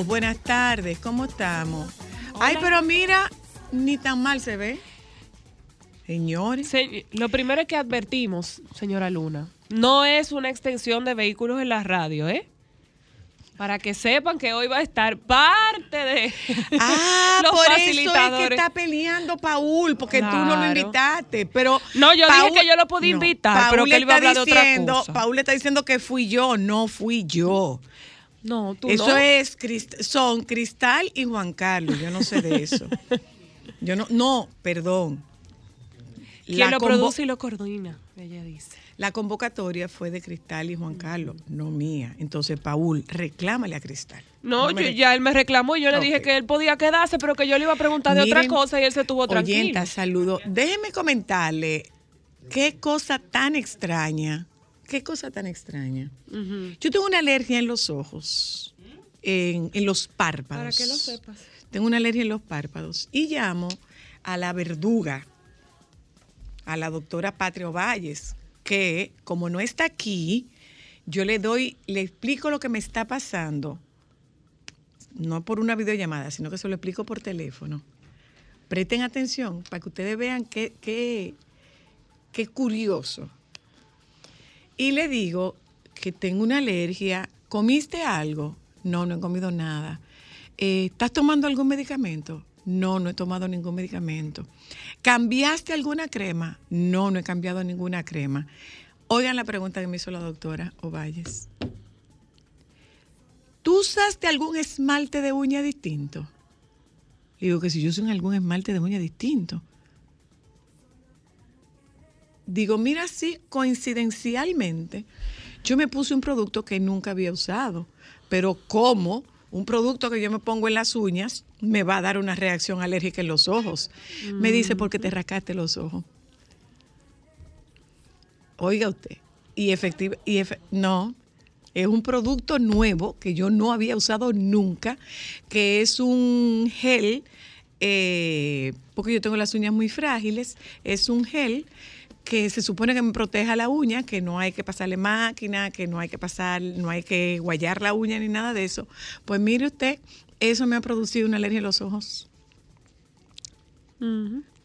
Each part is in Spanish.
Saludos, buenas tardes, ¿cómo estamos? Ay, pero mira, ni tan mal se ve. Señores. lo primero que advertimos, señora Luna, no es una extensión de vehículos en la radio, ¿eh? Para que sepan que hoy va a estar parte de ah, los por facilitadores. Eso es que está peleando Paul, porque tú no lo invitaste. Pero no, yo dije que yo lo podía invitar, pero que él iba a hablar de otra cosa. Paul le está diciendo que fui yo, no fui yo. No, tú eso es, son Cristal y Juan Carlos, yo no sé de eso. Yo no, no, perdón. ¿Quién lo produce y lo coordina? Ella dice. La convocatoria fue de Cristal y Juan Carlos, no mía. Entonces, Paul, reclámale a Cristal. No, yo, ya él me reclamó y yo le dije que él podía quedarse, pero que yo le iba a preguntar de otra cosa y él se tuvo tranquilo. Oyenta, saludo. Déjeme comentarle qué cosa tan extraña Qué cosa tan extraña. Yo tengo una alergia en los ojos, en, los párpados. Para que lo sepas. Tengo una alergia en los párpados y llamo a la verduga, a la doctora Patria Valles, que como no está aquí, yo le doy, le explico lo que me está pasando, no por una videollamada, sino que se lo explico por teléfono. Presten atención para que ustedes vean qué, qué, qué curioso y le digo que tengo una alergia, ¿comiste algo? No, no he comido nada. Eh, ¿Estás tomando algún medicamento? No, no he tomado ningún medicamento. ¿Cambiaste alguna crema? No, no he cambiado ninguna crema. Oigan la pregunta que me hizo la doctora Ovalles. ¿Tú usaste algún esmalte de uña distinto? digo que si yo uso algún esmalte de uña distinto digo, mira, sí, coincidencialmente, yo me puse un producto que nunca había usado, pero como un producto que yo me pongo en las uñas me va a dar una reacción alérgica en los ojos. Me dice, porque te rascaste los ojos. Oiga usted, y efectivo, y no, es un producto nuevo que yo no había usado nunca, que es un gel, eh, porque yo tengo las uñas muy frágiles, es un gel que se supone que me proteja la uña, que no hay que pasarle máquina, que no hay que pasar, no hay que guayar la uña ni nada de eso. Pues mire usted, eso me ha producido una alergia en los ojos.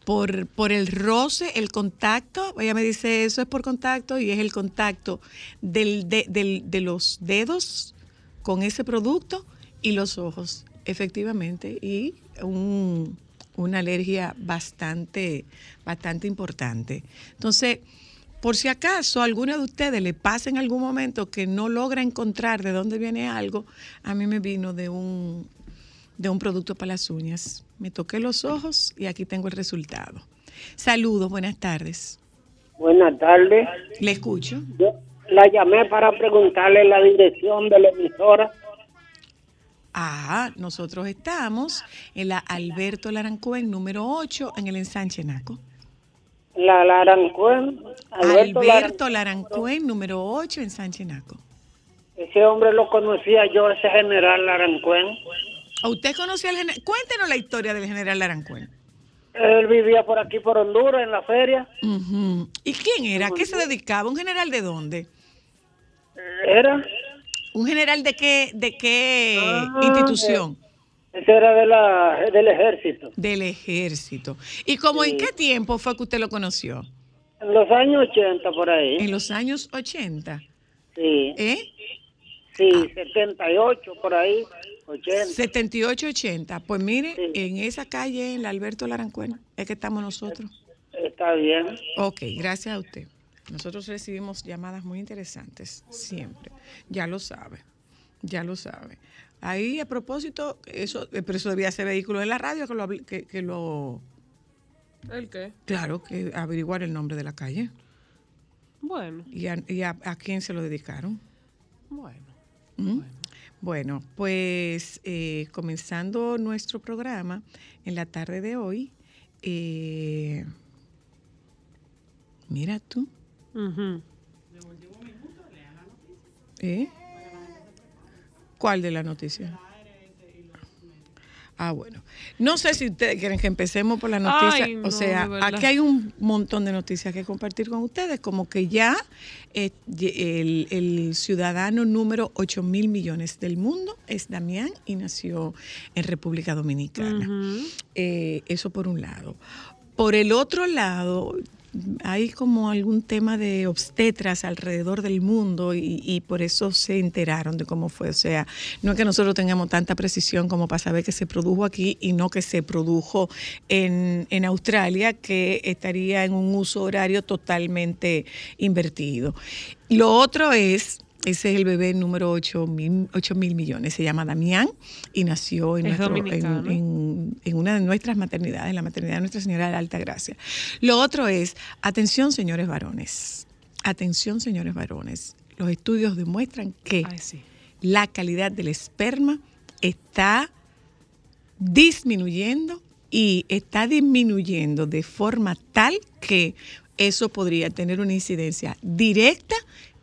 por, por el roce, el contacto, ella me dice eso es por contacto y es el contacto del, de los dedos con ese producto y los ojos, efectivamente, y un, una alergia bastante, bastante importante. Entonces, por si acaso a alguno de ustedes le pasa en algún momento que no logra encontrar de dónde viene algo, a mí me vino de un, de un producto para las uñas. Me toqué los ojos y aquí tengo el resultado. Saludos, buenas tardes. Buenas tardes. Le escucho. la llamé para preguntarle la dirección de la emisora. Ah, nosotros estamos en la Alberto Larancuen número 8 en el ensanche Naco. La Larancuen. Alberto, Larancuen número 8 en Sánchez Naco. Ese hombre lo conocía yo, ese general Larancuen. ¿Usted conocía al general? Cuéntenos la historia del general Larancuen. Él vivía por aquí, por Honduras, en la feria. ¿Y quién era? ¿A qué se dedicaba? ¿Un general de dónde? Era. ¿Un general de qué, de qué Ah, institución? Ese era de la, del ejército. Del ejército. ¿Y como en Sí. qué tiempo fue que usted lo conoció? En los años 80, por ahí. En los años 80. Sí, ¿Eh? sí, 78, por ahí, 80. 78, 80. Pues mire, Sí. en esa calle, en la Alberto Larancuen, es que estamos nosotros. Está bien. Ok, gracias a usted. Nosotros recibimos llamadas muy interesantes, siempre. Ya lo sabe, ya lo sabe. Ahí, a propósito, eso, eh, pero eso debía ser vehículo de la radio que lo, que, que lo ¿El qué? claro, que averiguar el nombre de la calle Bueno, y a, y a- a quién se lo dedicaron. bueno. ¿Mm? Bueno, pues eh, comenzando nuestro programa en la tarde de hoy, eh, mira tú, Ujú. ¿eh? ¿Cuál de la noticia? Ah, bueno. No sé si ustedes quieren que empecemos por la noticia. Ay, no, o sea, aquí hay un montón de noticias que compartir con ustedes, como que ya eh, el, el ciudadano número 8 mil millones del mundo es Damián y nació en República Dominicana. Eh, eso por un lado. Por el otro lado, hay como algún tema de obstetras alrededor del mundo y, y por eso se enteraron de cómo fue. O sea, no es que nosotros tengamos tanta precisión como para saber que se produjo aquí y no que se produjo en, en Australia, que estaría en un uso horario totalmente invertido. Lo otro es... Ese es el bebé número 8 mil, mil millones. Se llama Damián y nació en, Es nuestro, en, dominicano. en- en una de nuestras maternidades, en la maternidad de Nuestra Señora de la Alta Gracia. Lo otro es, atención señores varones, atención señores varones, los estudios demuestran que Ay, sí. la calidad del esperma está disminuyendo y está disminuyendo de forma tal que eso podría tener una incidencia directa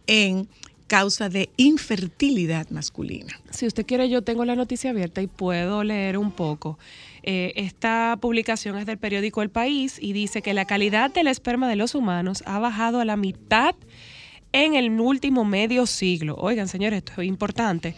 en causa de infertilidad masculina. Si usted quiere, yo tengo la noticia abierta y puedo leer un poco. Eh, esta publicación es del periódico El País y dice que la calidad del esperma de los humanos ha bajado a la mitad en el último medio siglo. Oigan, señores, esto es importante.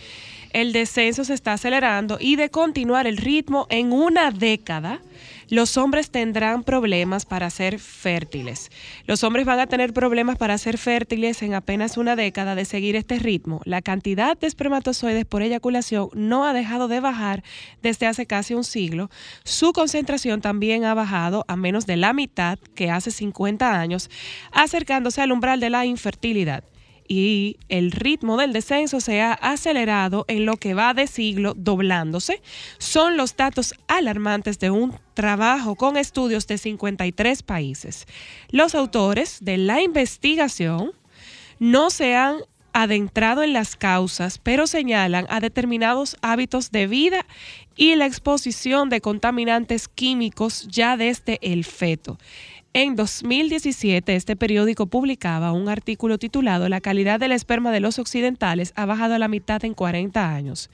El descenso se está acelerando y de continuar el ritmo en una década, los hombres tendrán problemas para ser fértiles. Los hombres van a tener problemas para ser fértiles en apenas una década de seguir este ritmo. La cantidad de espermatozoides por eyaculación no ha dejado de bajar desde hace casi un siglo. Su concentración también ha bajado a menos de la mitad que hace 50 años, acercándose al umbral de la infertilidad y el ritmo del descenso se ha acelerado en lo que va de siglo doblándose, son los datos alarmantes de un trabajo con estudios de 53 países. Los autores de la investigación no se han adentrado en las causas, pero señalan a determinados hábitos de vida y la exposición de contaminantes químicos ya desde el feto. En 2017, este periódico publicaba un artículo titulado La calidad del esperma de los occidentales ha bajado a la mitad en 40 años.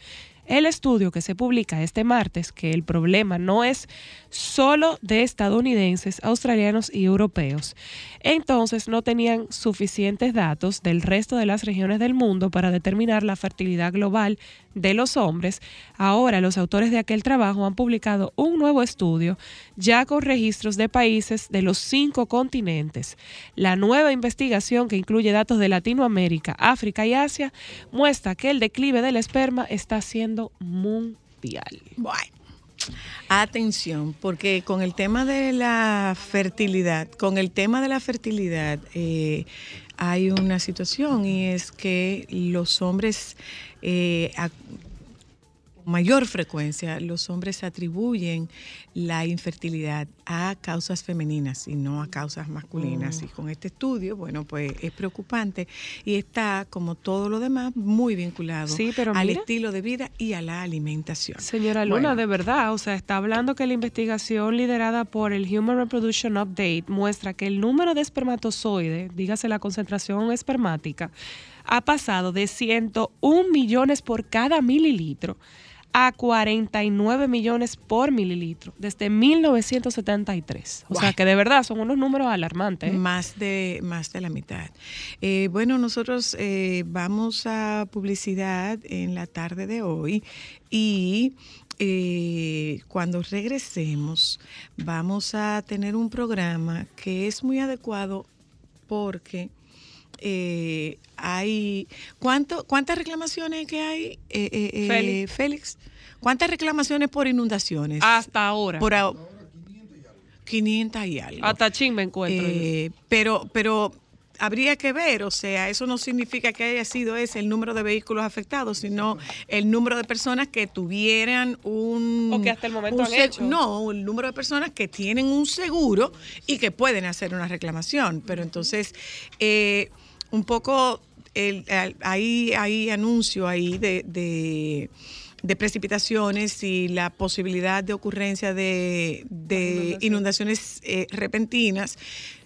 El estudio que se publica este martes, que el problema no es solo de estadounidenses, australianos y europeos, entonces no tenían suficientes datos del resto de las regiones del mundo para determinar la fertilidad global de los hombres. Ahora los autores de aquel trabajo han publicado un nuevo estudio ya con registros de países de los cinco continentes. La nueva investigación que incluye datos de Latinoamérica, África y Asia muestra que el declive del esperma está siendo mundial. Bueno, atención, porque con el tema de la fertilidad, con el tema de la fertilidad, eh, hay una situación y es que los hombres eh, mayor frecuencia los hombres atribuyen la infertilidad a causas femeninas y no a causas masculinas. Mm. Y con este estudio, bueno, pues es preocupante y está, como todo lo demás, muy vinculado Sí, pero al mira. estilo de vida y a la alimentación. Señora Luna, Bueno. de verdad, o sea, está hablando que la investigación liderada por el Human Reproduction Update muestra que el número de espermatozoides, dígase la concentración espermática, ha pasado de 101 millones por cada mililitro a 49 millones por mililitro desde 1973. O sea, que de verdad son unos números alarmantes. ¿eh? Más de, más de la mitad. Eh, bueno, nosotros eh, vamos a publicidad en la tarde de hoy y eh, cuando regresemos vamos a tener un programa que es muy adecuado porque eh, hay ¿cuánto, cuántas reclamaciones que hay eh, eh, eh, Félix. Félix cuántas reclamaciones por inundaciones Hasta ahora. por a- 500 y algo Hasta chin me encuentro. eh, pero, pero habría que ver, o sea, eso no significa que haya sido ese el número de vehículos afectados, sino el número de personas que tuvieran un... O que hasta el momento han hecho. No, el número de personas que tienen un seguro y que pueden hacer una reclamación. Pero entonces, eh, un poco, el- hay, hay anuncio ahí de... de de precipitaciones y la posibilidad de ocurrencia de, de inundaciones eh, repentinas.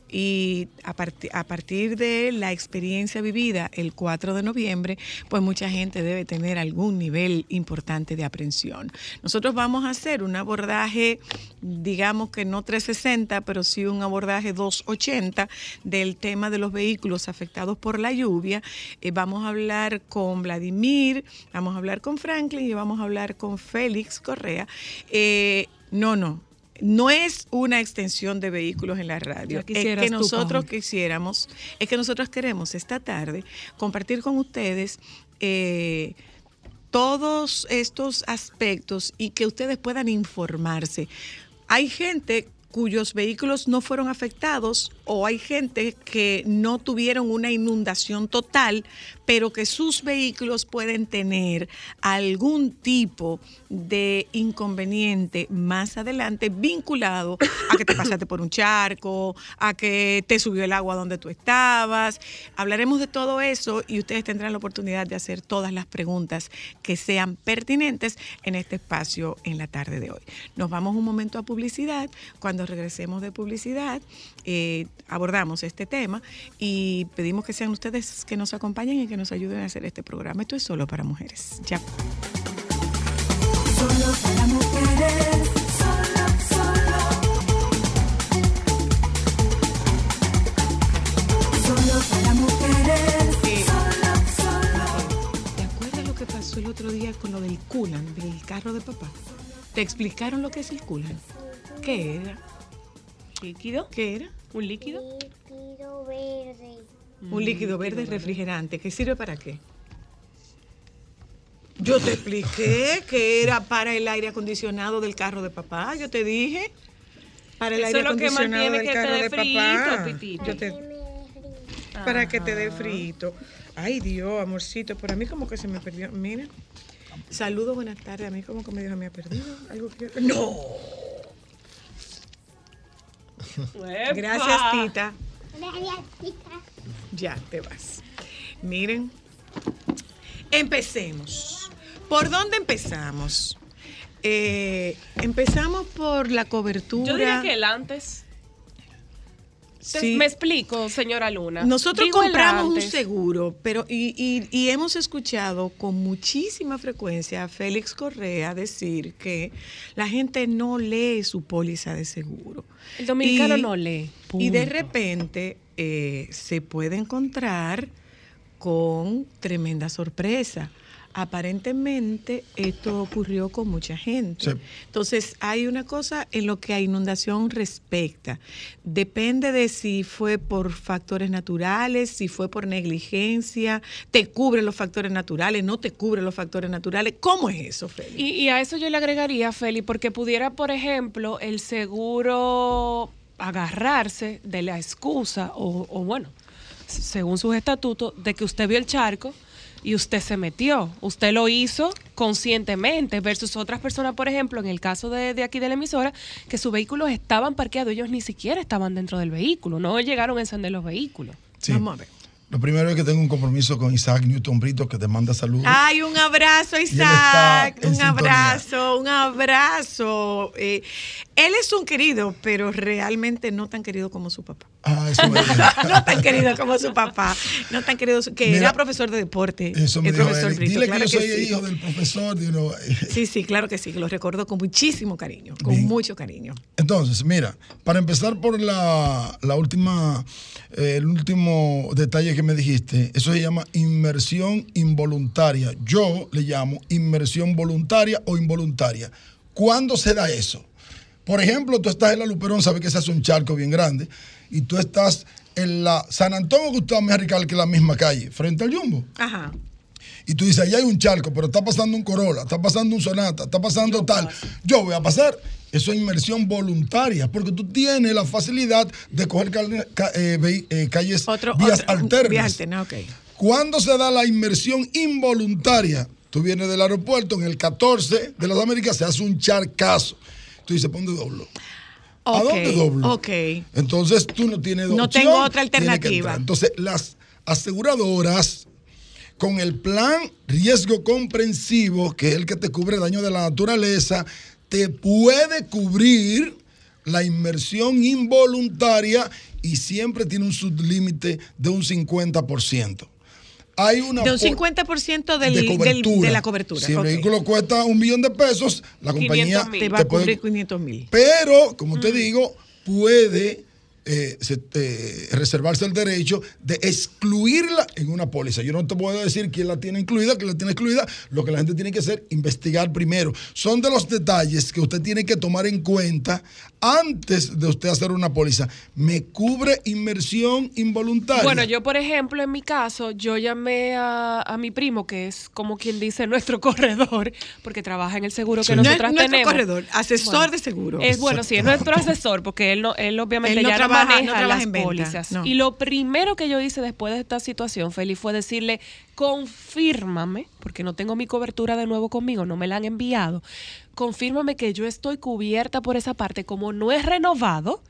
Y a, parti- a partir de la experiencia vivida el 4 de noviembre, pues mucha gente debe tener algún nivel importante de aprensión. Nosotros vamos a hacer un abordaje, digamos que no 360, pero sí un abordaje 280 del tema de los vehículos afectados por la lluvia. Eh, vamos a hablar con Vladimir, vamos a hablar con Franklin y vamos a hablar con Félix Correa. Eh, no, no. No es una extensión de vehículos en la radio. Es que nosotros quisiéramos, es que nosotros queremos esta tarde compartir con ustedes eh, todos estos aspectos y que ustedes puedan informarse. Hay gente cuyos vehículos no fueron afectados o hay gente que no tuvieron una inundación total, pero que sus vehículos pueden tener algún tipo de inconveniente más adelante vinculado a que te pasaste por un charco, a que te subió el agua donde tú estabas. Hablaremos de todo eso y ustedes tendrán la oportunidad de hacer todas las preguntas que sean pertinentes en este espacio en la tarde de hoy. Nos vamos un momento a publicidad. Cuando regresemos de publicidad, eh, abordamos este tema y pedimos que sean ustedes que nos acompañen y que nos ayuden a hacer este programa. Esto es solo para mujeres. Ya. Solo para mujeres, solo, solo. Solo para mujeres, solo, solo. ¿Te acuerdas lo que pasó el otro día con lo del culan, del carro de papá? ¿Te explicaron lo que es el culan? ¿Qué era? ¿Líquido? ¿Qué era? ¿Un líquido? Líquido verde. Un líquido verde refrigerante. ¿Qué sirve para qué? Yo te expliqué que era para el aire acondicionado del carro de papá. Yo te dije. Para el Eso aire es lo que acondicionado del que te carro dé de frito, papá. Pitito. Yo te- para que te dé frito. Ay, Dios, amorcito. Por a mí como que se me perdió. Mira. Saludos, buenas tardes. A mí como que me dijo, me ha perdido. Algo que... No. Gracias, Tita. Ya te vas. Miren, empecemos. ¿Por dónde empezamos? Eh, empezamos por la cobertura. Yo diría que el antes. Sí. Me explico, señora Luna. Nosotros Digo compramos un seguro, pero y, y- y hemos escuchado con muchísima frecuencia a Félix Correa decir que la gente no lee su póliza de seguro. El dominicano Y- no lee. Y de repente eh, se puede encontrar con tremenda sorpresa. Aparentemente esto ocurrió con mucha gente. Sí. Entonces hay una cosa en lo que a inundación respecta. Depende de si fue por factores naturales, si fue por negligencia, te cubre los factores naturales, no te cubre los factores naturales. ¿Cómo es eso, Félix? Y, y a eso yo le agregaría, Feli, porque pudiera, por ejemplo, el seguro agarrarse de la excusa, o, o bueno, según sus estatutos, de que usted vio el charco y usted se metió. Usted lo hizo conscientemente versus otras personas, por ejemplo, en el caso de, de aquí de la emisora, que sus vehículos estaban parqueados, ellos ni siquiera estaban dentro del vehículo, no llegaron a encender los vehículos. Sí. Vamos a ver. Lo primero es que tengo un compromiso con Isaac Newton Brito que te manda saludos. Ay, un abrazo, Isaac. Un abrazo, un abrazo. Eh, él es un querido, pero realmente no tan querido como su papá. Ah, eso me no tan querido como su papá. No tan querido, que Mira, era profesor de deporte. Eso me el dijo profesor él. Brito, Dile claro que yo soy sí. hijo del profesor. Sí, sí, claro que sí, lo recuerdo con muchísimo cariño, con Bien. mucho cariño. Entonces, mira, para empezar por la, la última, eh, el último detalle que me dijiste, eso se llama inmersión involuntaria. Yo le llamo inmersión voluntaria o involuntaria. ¿Cuándo se da eso? Por ejemplo, tú estás en la Luperón, sabes que se hace un charco bien grande, y tú estás en la San Antonio Gustavo Mejía que es la misma calle, frente al Jumbo. Ajá. Y tú dices, allá hay un charco, pero está pasando un Corolla, está pasando un Sonata, está pasando tal, yo voy a pasar. Eso es inmersión voluntaria, porque tú tienes la facilidad de coger cal- ca- eh, eh, calles, Otro, vías otro- alternas. ¿Cuándo se da la inmersión involuntaria? Tú vienes del aeropuerto, en el 14 de las Américas se hace un charcazo. Tú dices, ¿por dónde doblo? ¿A dónde doblo? ok. Entonces tú no tienes No opción, tengo otra alternativa. Entonces las aseguradoras con el plan riesgo comprensivo, que es el que te cubre daño de la naturaleza, te puede cubrir la inmersión involuntaria y siempre tiene un sublímite de un 50%. Hay una De un po- 50% del, de, del- cobertura. de la cobertura. Si el vehículo cuesta un millón de pesos, la compañía 500,000. te va a puede- cubrir 500 mil. pero, como te digo, puede eh, se- eh, reservarse el derecho de excluirla en una póliza. Yo no te puedo decir quién la tiene incluida, quién la tiene excluida. Lo que la gente tiene que hacer, investigar primero. Son de los detalles que usted tiene que tomar en cuenta antes de usted hacer una póliza. ¿Me cubre inmersión involuntaria? Bueno, yo, por ejemplo, en mi caso, yo llamé a, a mi primo, que es como quien dice nuestro corredor, porque trabaja en el seguro que Sí. No es nosotras nuestro tenemos. corredor, asesor Bueno, de seguro. Es bueno, sí, es nuestro asesor, porque él no, él obviamente Él no ya trabaja- no trabaja las en venta, pólizas. no. Y lo primero que yo hice después de esta situación, Feli, fue decirle, confírmame, porque no tengo mi cobertura de nuevo conmigo, no me la han enviado, confírmame que yo estoy cubierta por esa parte, como no es renovado,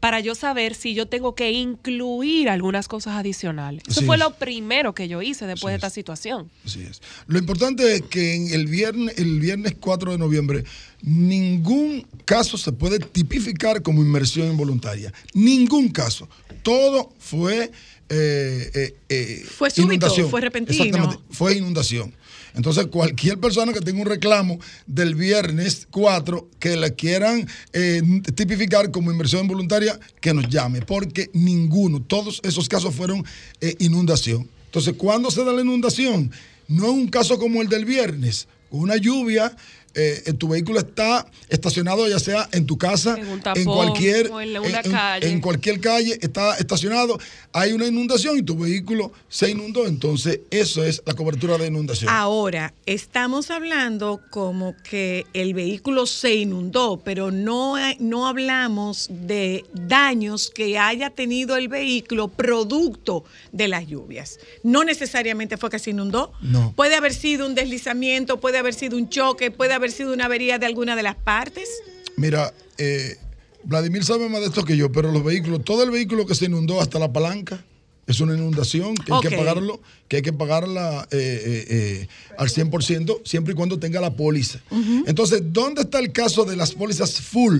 para yo saber si yo tengo que incluir algunas cosas adicionales. Eso Así fue es. lo primero que yo hice después Así de esta es. situación. Así es. Lo importante es que en el viernes, el viernes 4 de noviembre, ningún caso se puede tipificar como inmersión involuntaria. Ningún caso. Todo fue. eh, eh, eh, Fue súbito, inundación. fue repentino. Exactamente, fue inundación. Entonces, cualquier persona que tenga un reclamo del viernes 4 que la quieran eh, tipificar como inversión involuntaria, que nos llame, porque ninguno, todos esos casos fueron eh, inundación. Entonces, ¿cuándo se da la inundación? No es un caso como el del viernes, una lluvia. Eh, en tu vehículo está estacionado ya sea en tu casa, En un en tapón, cualquier, en una en- calle. en cualquier calle está estacionado, hay una inundación y tu vehículo se inundó, entonces eso es la cobertura de inundación. Ahora, estamos hablando como que el vehículo se inundó, pero no, no hablamos de daños que haya tenido el vehículo producto de las lluvias. No necesariamente fue que se inundó. No. Puede haber sido un deslizamiento, puede haber sido un choque, puede haber sido una avería de alguna de las partes. Mira, eh, Vladimir sabe más de esto que yo, pero los vehículos, todo el vehículo que se inundó hasta la palanca, es una inundación que hay que pagarlo, que hay que pagarla eh, eh, eh, al 100%, siempre y cuando tenga la póliza. Entonces, ¿dónde está el caso de las pólizas full?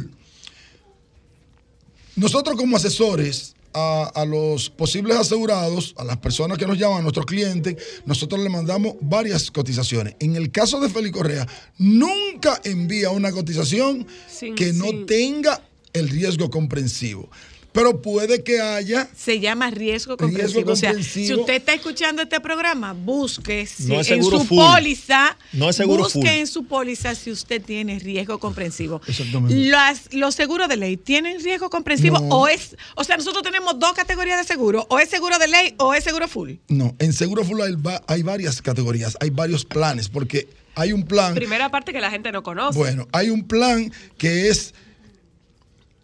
Nosotros como asesores a, a los posibles asegurados, a las personas que nos llaman, a nuestros clientes, nosotros le mandamos varias cotizaciones. En el caso de Félix Correa, nunca envía una cotización Sin- que no sin- tenga el riesgo comprensivo. Pero puede que haya Se llama riesgo Riesgo comprensivo. O sea, si usted está escuchando este programa, busque si- No es en su full. póliza, No es seguro busque full. en su póliza si usted tiene riesgo comprensivo. Exactamente. Las- los seguros de ley tienen riesgo comprensivo No. o es, o sea, nosotros tenemos dos categorías de seguro, o es seguro de ley o es seguro full. No, en Seguro Full hay varias categorías, hay varios planes, porque hay un plan, Primera parte que la gente no conoce. bueno, hay un plan que es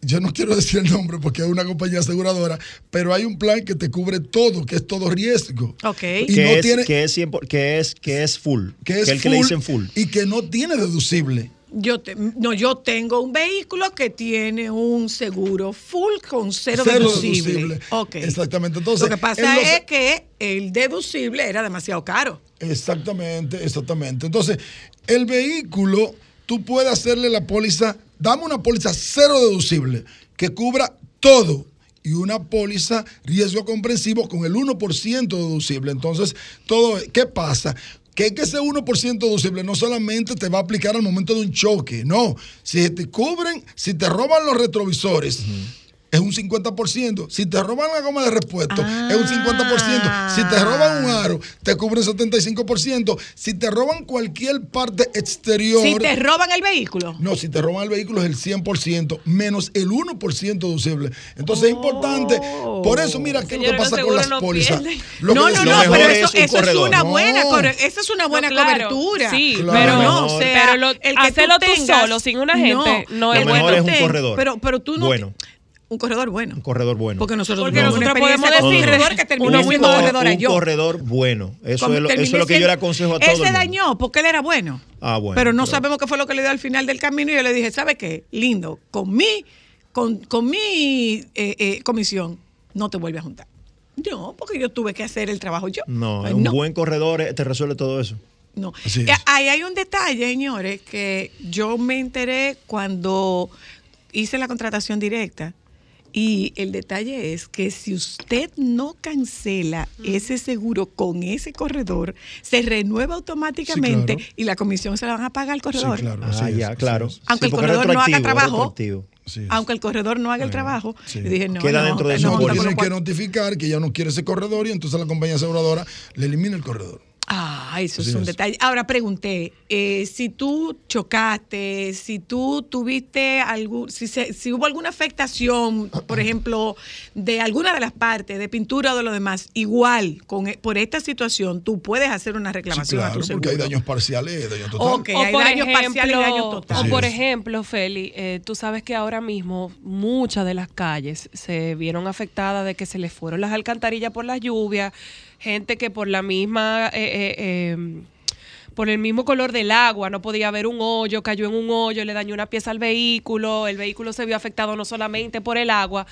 yo no quiero decir el nombre porque es una compañía aseguradora, pero hay un plan que te cubre todo, que es todo riesgo. Ok. Y que, no es, tiene- que, es 100 que es que es full. Que es el que le full dicen full. y que no tiene deducible. Yo te- no, yo tengo un vehículo que tiene un seguro full con cero, Cero deducible. deducible. Ok. Exactamente. Entonces, Lo que pasa en los- es que el deducible era demasiado caro. Exactamente, exactamente. Entonces, el vehículo, tú puedes hacerle la póliza, dame una póliza cero deducible que cubra todo y una póliza riesgo comprensivo con el 1% deducible. Entonces, todo, ¿qué pasa? Que es que ese 1% deducible no solamente te va a aplicar al momento de un choque, no. Si te cubren, si te roban los retrovisores, es un 50%. Si te roban la goma de repuesto, es un 50%. Si te roban un aro, te cubre 75%. Si te roban cualquier parte exterior. Si te roban el vehículo. No, si te roban el vehículo es el 100%, menos el 1% deducible. Entonces es importante. Por eso, mira qué es lo que pasa con las no pólizas. Lo no, no, no, pero es eso, un eso es una No. buena, corre- esa es una buena No, claro, cobertura. sí, Claro. pero Lo no, o sea, pero lo- el que hacerlo tú tengas- solo, sin un agente, no es tú es un corredor. Pero, pero tú no. Bueno. Un corredor bueno. Un corredor bueno. Porque nosotros Porque una nosotros podemos decir- corredor que terminó siendo corredora un yo. corredor bueno. Eso, es lo, eso es lo que yo le aconsejo a Él todo se el mundo. dañó porque él era bueno. Ah, bueno, Pero no pero- sabemos qué fue lo que le dio al final del camino y yo le dije, ¿sabe qué? Lindo, con mi, con, con mi eh, eh, comisión no te vuelve a juntar. No, porque yo tuve que hacer el trabajo yo. No, Ay, un buen corredor eh, te resuelve todo eso. No. Ahí hay un detalle, señores, que yo me enteré cuando hice la contratación directa. Y el detalle es que si usted no cancela ese seguro con ese corredor, se renueva automáticamente Sí, claro. y la comisión se la van a pagar al Sí, corredor. claro. Ah, es, ya, claro. Aunque el corredor no haga trabajo. Aunque el corredor no haga el trabajo, sí. dije, no, Queda no, dentro de no, su no, tienen que notificar que ya no quiere ese corredor y entonces la compañía aseguradora le elimina el corredor. Ah, eso Así es un es. detalle. Ahora pregunté, eh, si tú chocaste, si tú tuviste algún, si, se- si hubo alguna afectación, por ejemplo, de alguna de las partes, de pintura o de lo demás, igual con e- por esta situación, tú puedes hacer una Sí, reclamación a claro, tu seguro. porque hay daños parciales, daños totales. Ok, hay daños parciales y daños o totales. por Así es. ejemplo, Feli, eh, tú sabes que ahora mismo muchas de las calles se vieron afectadas de que se les fueron las alcantarillas por las lluvias, gente que por la misma... eh, eh, eh, por el mismo color del agua, no podía haber un hoyo, cayó en un hoyo, le dañó una pieza al vehículo, el vehículo se vio afectado no solamente por el agua.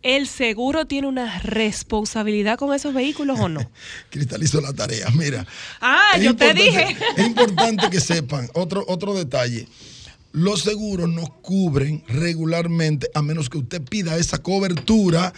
¿El seguro tiene una responsabilidad con esos vehículos o no? Cristalizo la tarea. Mira. Ah, yo te dije. Es importante que sepan otro, otro detalle. Los seguros no cubren regularmente a menos que usted pida esa cobertura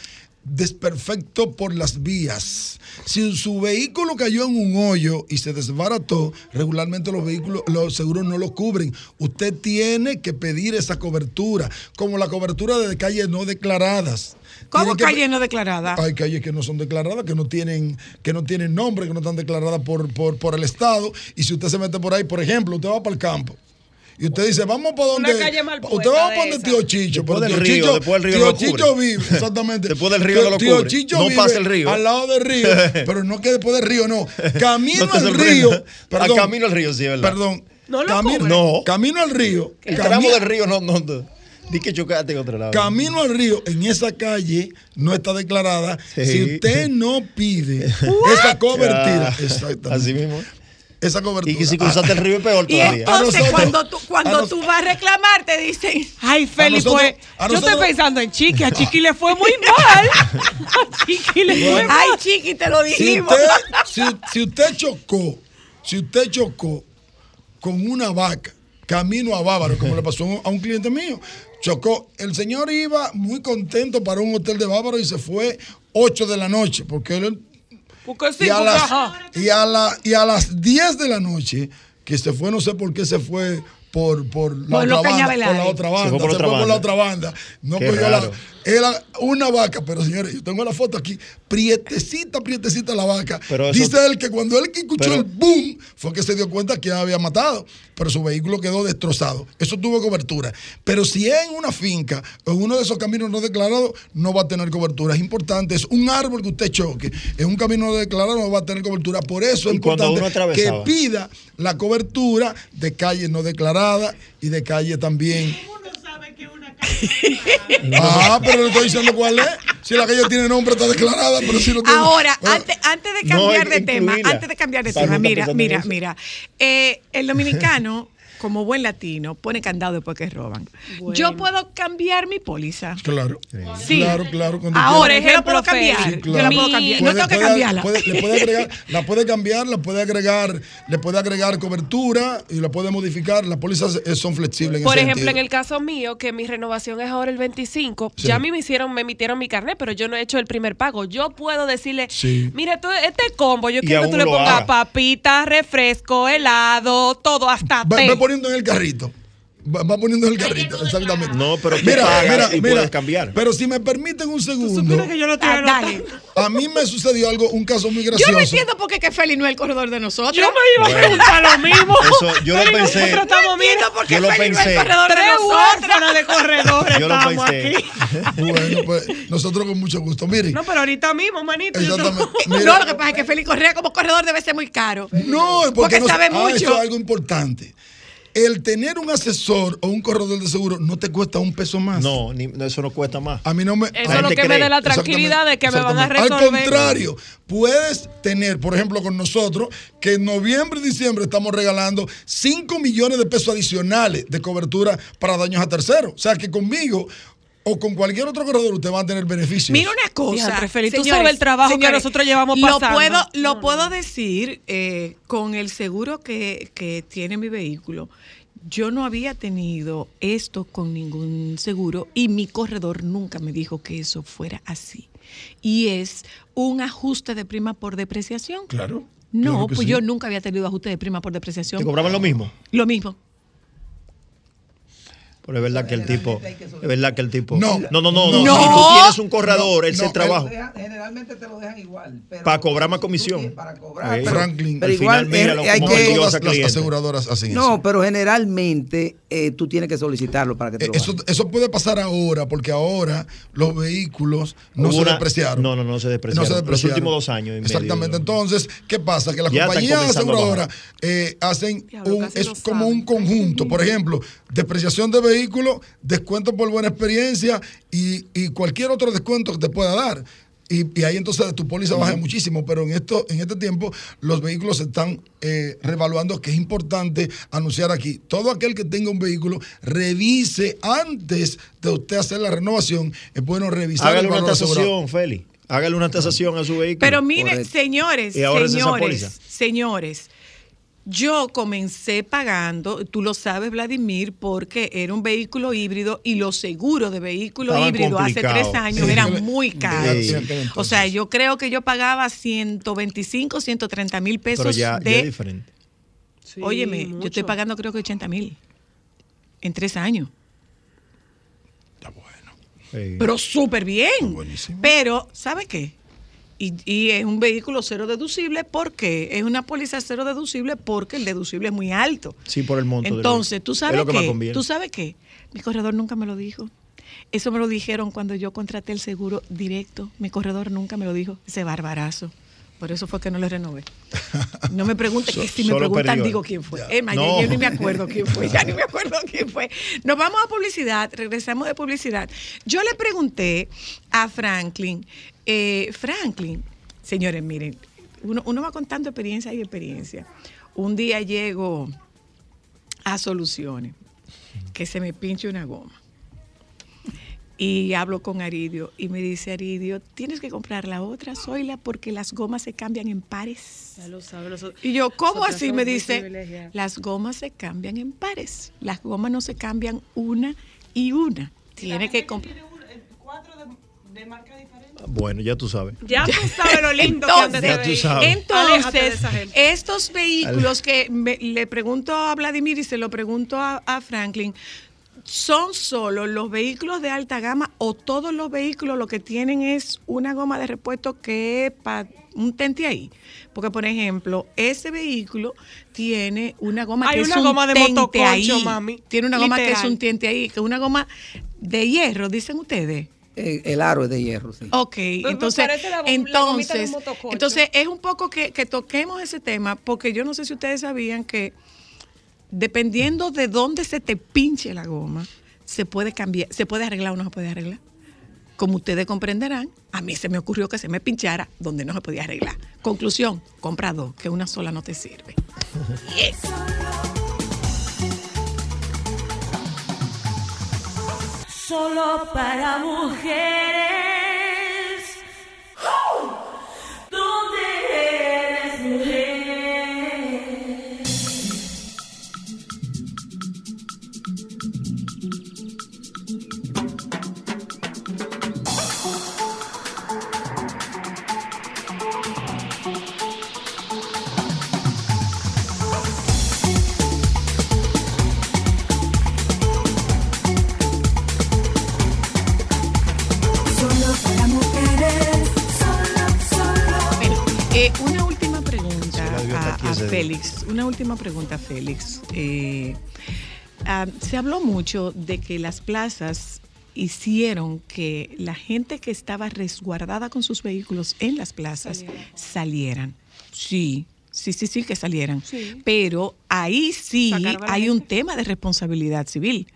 desperfecto por las vías. Si su vehículo cayó en un hoyo y se desbarató, regularmente los vehículos, los seguros no lo cubren. Usted tiene que pedir esa cobertura, como la cobertura de calles no declaradas. ¿Cómo Tiene que- calle no declarada? hay calles que no son declaradas, que no tienen, que no tienen nombre, que no están declaradas por, por, por el Estado. Y si usted se mete por ahí, por ejemplo, usted va para el campo. Y usted dice, vamos para donde. Una calle mal usted va para donde tío Chicho. Después pero del tío río, Chicho, después del río tío Chicho cubre. vive, exactamente. Después del río Tío- no lo tío. Chicho No vive pasa el río. Al lado del río. pero no que después del río, no. Camino No al río. Perdón, A camino al río, sí, ¿verdad? Perdón. No lo camino, cubre. No. Camino al río. El Cami- tramo del río no, no, no. Di que chocaste en otro lado. Camino al río, en esa calle no está declarada. Sí. Si usted no pide esa cobertura, Ah, exactamente. Así mismo. Esa cobertura. Y que si cruzaste el río es peor Y todavía. a entonces nosotros- cuando tú, cuando nos- tú vas a reclamar te dicen, Ay, Feli, pues, yo nosotros- estoy pensando en Chiqui. A Chiqui le fue muy mal. A Chiqui le fue Bueno. mal. ay chiqui, te lo si dijimos. usted, si, si usted chocó, si usted chocó con una vaca camino a Bávaro, como le pasó a un cliente mío, chocó. El señor iba muy contento para un hotel de Bávaro y se fue 8 de la noche, porque él Porque sí, y, a porque las, y, a la- y a las 10 de la noche, que se fue, no sé por qué se fue por, por, la, Por otra banda, por la otra banda. Se fue fue por por, otra la banda. otra banda. No Qué cogió la. Era una vaca, pero señores, yo tengo la foto aquí, prietecita, prietecita la vaca. Pero eso- Dice él que cuando él escuchó Pero- el boom, fue que se dio cuenta que había matado, pero su vehículo quedó destrozado. Eso tuvo cobertura. Pero si es en una finca o en uno de esos caminos no declarados, no va a tener cobertura. Es importante, es un árbol que usted choque, en un camino no declarado no va a tener cobertura. Por eso es importante que pida la cobertura de calles no declaradas y de calles también. Ah, pero le estoy diciendo cuál es. Si la que ella tiene nombre está declarada, pero si no tiene. Ahora, Bueno, antes, antes de cambiar de tema, antes de cambiar de tema, mira, mira, mira. Eh, el dominicano, como buen latino, pone candado después que roban. Yo puedo cambiar mi póliza. Claro. Sí. Claro, claro. Ahora, quiera. yo la puedo Ejemplo, cambiar. Sí, Yo la claro. puedo cambiar. No Puede- tengo que puede- cambiarla. puede- le puede agregar, la puede cambiar, la puede agregar, le puede agregar cobertura y la puede modificar. Las pólizas eh, son flexibles en Por ese ejemplo, en el caso mío, que mi renovación es ahora el 25, Sí. ya a mí me hicieron, me emitieron mi carnet, pero yo no he hecho el primer pago. Yo puedo decirle, Sí. mira, tú, este combo, yo Y quiero que tú le pongas haga. papitas, refresco, helado, todo, hasta té. Va poniendo en el carrito. Va, va poniendo en el carrito, exactamente. No, pero tú pagas y puedes cambiar. Pero si me permiten un segundo, Ah, dale. a mí me sucedió algo, un caso muy Yo gracioso. no entiendo por qué que Feli no es el corredor de nosotros. Yo me iba a preguntar lo mismo. Eso, yo lo pensé. Nosotros estamos, No entiendo mira, por qué Yo lo Feli no es el pensé. corredor de tres nosotros. de corredores Yo lo estamos pensé. aquí. Bueno, pues nosotros con mucho gusto. Miren, No, pero ahorita mismo, manito. yo te lo- exactamente. No, mira, lo que pasa es que Feli Correa como corredor debe ser muy caro. No, porque, Porque no, sabe ah, mucho. Eso es algo importante. El tener un asesor o un corredor de seguro no te cuesta un peso más. No, ni- no, eso no cuesta más. A mí no me. Eso es lo que me da la tranquilidad de que me van a resolver. Al contrario, puedes tener, por ejemplo, con nosotros, que en noviembre y diciembre estamos regalando 5 millones de pesos adicionales de cobertura para daños a terceros. O sea que conmigo o con cualquier otro corredor usted va a tener beneficios. Mira una cosa. Feli, tú sabes el trabajo que nosotros llevamos Lo pasando. puedo, lo No, no. puedo decir eh, con el seguro que, que tiene mi vehículo. Yo no había tenido esto con ningún seguro y mi corredor nunca me dijo que eso fuera así. Y es un ajuste de prima por depreciación. Claro. No, claro pues sí. yo nunca había tenido ajuste de prima por depreciación. ¿Te cobraban lo mismo? Lo mismo. Pero es verdad que el tipo. Es verdad que el tipo. No. no, no. no, no. No. Si tú tienes un corredor, No, él se no, trabajo. Generalmente te lo dejan igual. pero Para cobrar más comisión. tienes- Para cobrar. Eh, pero- Franklin, pero al igual final, míralo es- hay que- ese las cliente. aseguradoras hacen eso. No, pero generalmente eh, tú tienes que solicitarlo para que te Eh, lo Eso, eso puede pasar ahora, porque ahora los vehículos no Hubo se una- depreciaron. no, no, no se depreciaron. No se Los últimos dos años medio. Exactamente. Entonces, ¿qué pasa? Que las Ya compañías aseguradoras eh, hacen Diablo, un, es como un conjunto. Por ejemplo, depreciación de vehículos, descuento por buena experiencia y, y cualquier otro descuento que te pueda dar. Y, y ahí entonces tu póliza baja muchísimo, pero en esto en este tiempo los vehículos se están eh, revaluando, que es importante anunciar aquí. Todo aquel que tenga un vehículo, revise antes de usted hacer la renovación, es bueno revisar Hágale el una valor tasación, Feli. Hágale una tasación a su vehículo. Pero mire, Correcto. señores, Y ahora es esa señores, señores, yo comencé pagando, tú lo sabes, Vladimir, porque era un vehículo híbrido y los seguros de vehículo Estaban híbrido hace tres años Sí. eran muy caros. Sí. O sea, yo creo que yo pagaba 125, 130 mil pesos Pero ya, ya de... es diferente. Sí, óyeme, yo estoy pagando creo que 80 mil en tres años. Está bueno. Sí. Pero súper bien. buenísimo. Pero, ¿sabe qué? Y, y es un vehículo cero deducible porque es una póliza cero deducible porque el deducible es muy alto. Sí, por el monto Entonces. ¿tú Es sabes que qué? ¿Tú sabes qué? Mi corredor nunca me lo dijo. Eso me lo dijeron cuando yo contraté el seguro directo. Mi corredor nunca me lo dijo. Ese barbarazo. Por eso fue que no le renové. No me pregunte que si me preguntan digo quién fue. Ya No. yo ni me acuerdo quién fue. Ya ni me acuerdo quién fue. Nos vamos a publicidad, regresamos de publicidad. Yo le pregunté a Franklin, eh, Franklin, señores, miren, uno, uno va contando experiencia y experiencia. Un día llego a soluciones, que se me pinche una goma. Y hablo con Aridio y me dice Aridio, tienes que comprar la otra, Zoila, porque las gomas se cambian en pares. Ya lo sabe, Y yo, ¿cómo así? Me dice, las gomas se cambian en pares. Las gomas no se cambian una y una. Tiene que comprar. Bueno, ya tú sabes. Ya tú sabes lo lindo que antes de entonces estos vehículos que me- le pregunto a Vladimir y se lo pregunto a, a Franklin, ¿son solo los vehículos de alta gama o todos los vehículos lo que tienen es una goma de repuesto que es para un tente ahí? Porque, por ejemplo, ese vehículo tiene una goma Hay que una es un goma de tente ahí. mami. Tiene una goma que es un tente ahí, que es una goma de hierro, dicen ustedes. Eh, el aro es de hierro, sí. Ok, entonces, la la entonces, entonces es un poco que, que toquemos ese tema, porque yo no sé si ustedes sabían que dependiendo de dónde se te pinche la goma, se puede cambiar, se puede arreglar o no se puede arreglar. Como ustedes comprenderán, a mí se me ocurrió que se me pinchara donde no se podía arreglar. Conclusión, compra dos, que una sola no te sirve. Yes. Solo para mujeres. A. Félix. Una última pregunta, Félix. Eh, ah, se habló mucho de que las plazas hicieron que la gente que estaba resguardada con sus vehículos en las plazas salieran. Sí, sí, sí, sí, que salieran. Sí. Pero ahí sí hay un tema de responsabilidad civil.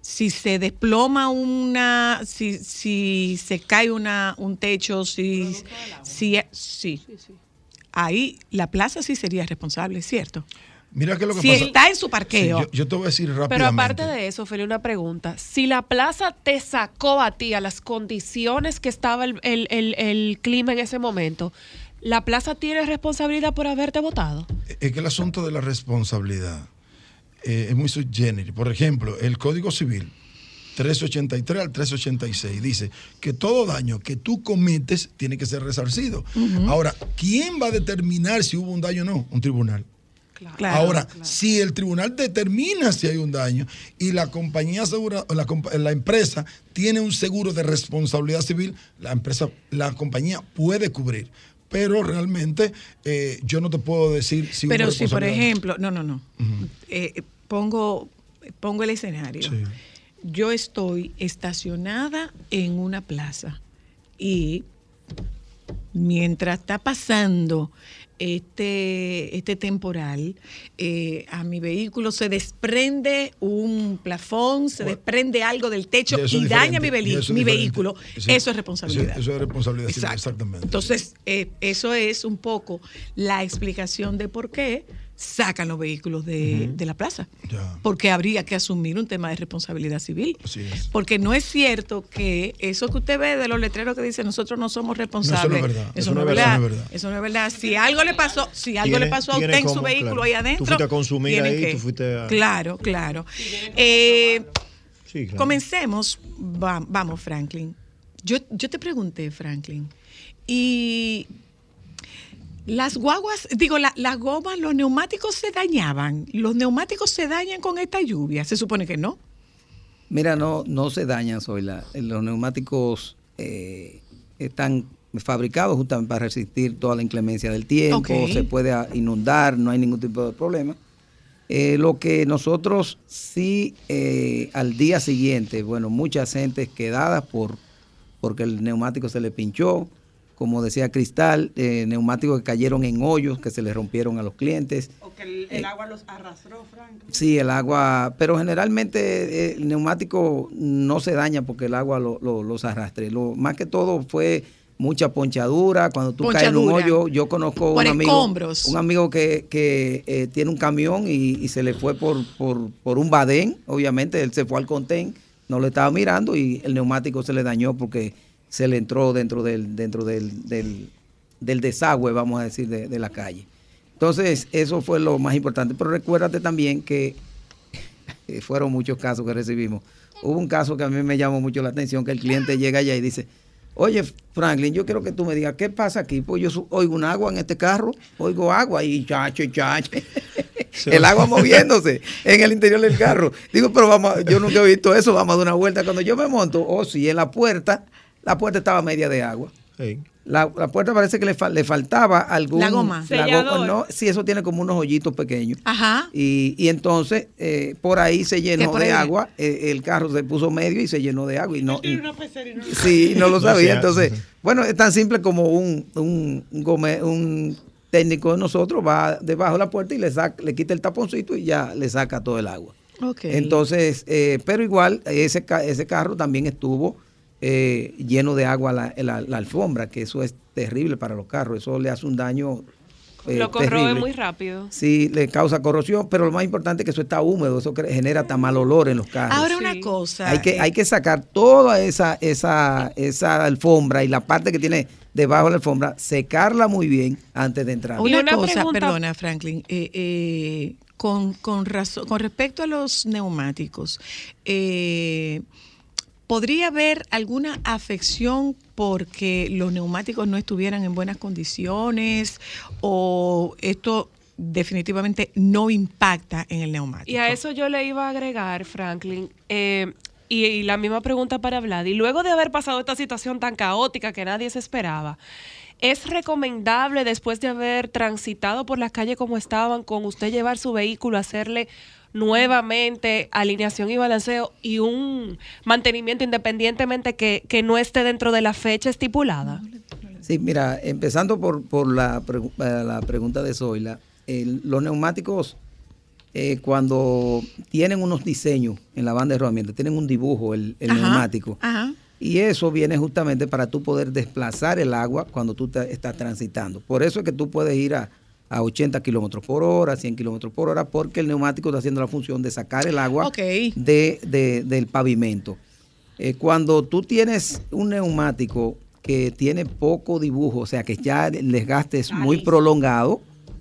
Si se desploma una, si, si se cae una, un techo, si, si, sí, ahí la plaza sí sería responsable, ¿cierto? Mira que lo que Si pasa. está en su Sí, parqueo. yo, yo te voy a decir rápidamente. Pero aparte de eso, Feli, una pregunta. Si la plaza te sacó a ti a las condiciones que estaba el, el- el- el clima en ese momento, ¿la plaza tiene responsabilidad por haberte votado? es que el asunto de la responsabilidad eh, es muy subgénero. Por ejemplo, el Código Civil 383 al 386 dice que todo daño que tú cometes tiene que ser resarcido. Ahora, ¿quién va a determinar si hubo un daño o no? Un tribunal. Claro, Ahora, si el tribunal determina si hay un daño y la compañía segura, o la, la empresa tiene un seguro de responsabilidad civil, la empresa, la compañía puede cubrir. Pero realmente eh, yo no te puedo decir si hubo Pero si, por no. ejemplo, no, no, no. Eh, pongo, pongo el escenario. Sí. Yo estoy estacionada en una plaza y mientras está pasando este, este temporal, eh, a mi vehículo se desprende un plafón, se Bueno, desprende algo del techo Y daña mi, y eso mi vehículo. Sí. Eso es responsabilidad. Eso, eso es responsabilidad Exacto. exactamente. Entonces, eh, eso es un poco la explicación de por qué sacan los vehículos de, de la plaza. Porque habría que asumir un tema de responsabilidad civil. Así es. Porque no es cierto que eso que usted ve de los letreros que dicen nosotros no somos responsables. No, eso no es verdad. Eso no es verdad. Eso no es verdad. Eso no es verdad. Si algo le pasó, si algo le pasó a usted en su vehículo claro. ahí Tú adentro. fuiste a consumir ahí, que- tú fuiste a- Claro, claro. Eh, Sí, claro. Comencemos. Va- vamos, Franklin. Yo, yo te pregunté, Franklin, y las guaguas, digo, la- las gomas, los neumáticos se dañaban. ¿Los neumáticos se dañan con esta lluvia? Se supone que no. Mira, no, no se dañan, Zoila. Los neumáticos eh, están fabricados justamente para resistir toda la inclemencia del tiempo, se puede a- inundar, no hay ningún tipo de problema. Eh, lo que nosotros sí eh, al día siguiente, bueno, muchas gentes quedadas por porque el neumático se le pinchó, como decía Cristal, eh, neumáticos que cayeron en hoyos, que se le rompieron a los clientes. O que el, agua los arrastró, Franklin. Sí, el agua, pero generalmente eh, el neumático no se daña porque el agua lo- lo- los arrastre. Lo, más que todo fue mucha ponchadura. Cuando tú caes en un hoyo, yo conozco Por un amigo, escombros. un amigo que, que, eh, tiene un camión y, y se le fue por, por, por un badén, obviamente, él se fue al contén, no lo estaba mirando y el neumático se le dañó porque se le entró dentro del, dentro del, del, del desagüe, vamos a decir, de, de la calle. Entonces, eso fue lo más importante. Pero recuérdate también que eh, fueron muchos casos que recibimos. Hubo un caso que a mí me llamó mucho la atención, que el cliente llega allá y dice, oye Franklin, yo quiero que tú me digas, ¿qué pasa aquí? Pues yo oigo un agua en este carro, oigo agua y chacho, chacho. El agua moviéndose en el interior del carro. Digo, pero vamos, yo nunca he visto eso, vamos a dar una vuelta. Cuando yo me monto, oh sí, en la puerta, la puerta estaba media de agua. Sí. La, la puerta parece que le, le faltaba algún... La goma. la goma, no, sí, eso tiene como unos hoyitos pequeños. Ajá. Y, y entonces por por ahí se llenó de ahí? agua, eh, el carro se puso medio y se llenó de agua. Y no, y- sí, no lo sabía. Entonces, bueno, es tan simple como un, un, un gome- un técnico de nosotros va debajo de la puerta y le, saca, le quita el taponcito y ya le saca todo el agua. Ok. Entonces, eh, pero igual, ese, ca- ese carro también estuvo eh, lleno de agua la, la- la alfombra, que eso es terrible para los carros, eso le hace un daño. eh, Lo corroe terrible. muy rápido. Sí, le causa corrosión, pero lo más importante es que eso está húmedo, eso genera hasta mal olor en los carros. Ahora una cosa. hay que, eh, hay que sacar toda esa, esa, esa alfombra y la parte que tiene debajo de la alfombra, secarla muy bien antes de entrar. Una, una cosa, pregunta- perdona, Franklin, eh, eh, con, con, razón, con respecto a los neumáticos, eh, ¿podría haber alguna afección porque los neumáticos no estuvieran en buenas condiciones o esto definitivamente no impacta en el neumático? Y a eso yo le iba a agregar, Franklin, eh, y, y la misma pregunta para Vlad. Y luego de haber pasado esta situación tan caótica que nadie se esperaba, ¿es recomendable después de haber transitado por las calles como estaban, con usted llevar su vehículo, hacerle nuevamente alineación y balanceo y un mantenimiento independientemente que, que no esté dentro de la fecha estipulada? Sí, mira, empezando por, por la, pregu- eh, la pregunta de Zoila, los neumáticos, eh, cuando tienen unos diseños en la banda de rodamiento, tienen un dibujo, el, el Ajá, neumático, Ajá. y eso viene justamente para tú poder desplazar el agua cuando tú te- estás transitando. Por eso es que tú puedes ir a, a 80 kilómetros por hora, 100 kilómetros por hora, porque el neumático está haciendo la función de sacar el agua de, de- del pavimento. Eh, cuando tú tienes un neumático que tiene poco dibujo, o sea que ya el desgaste es muy prolongado,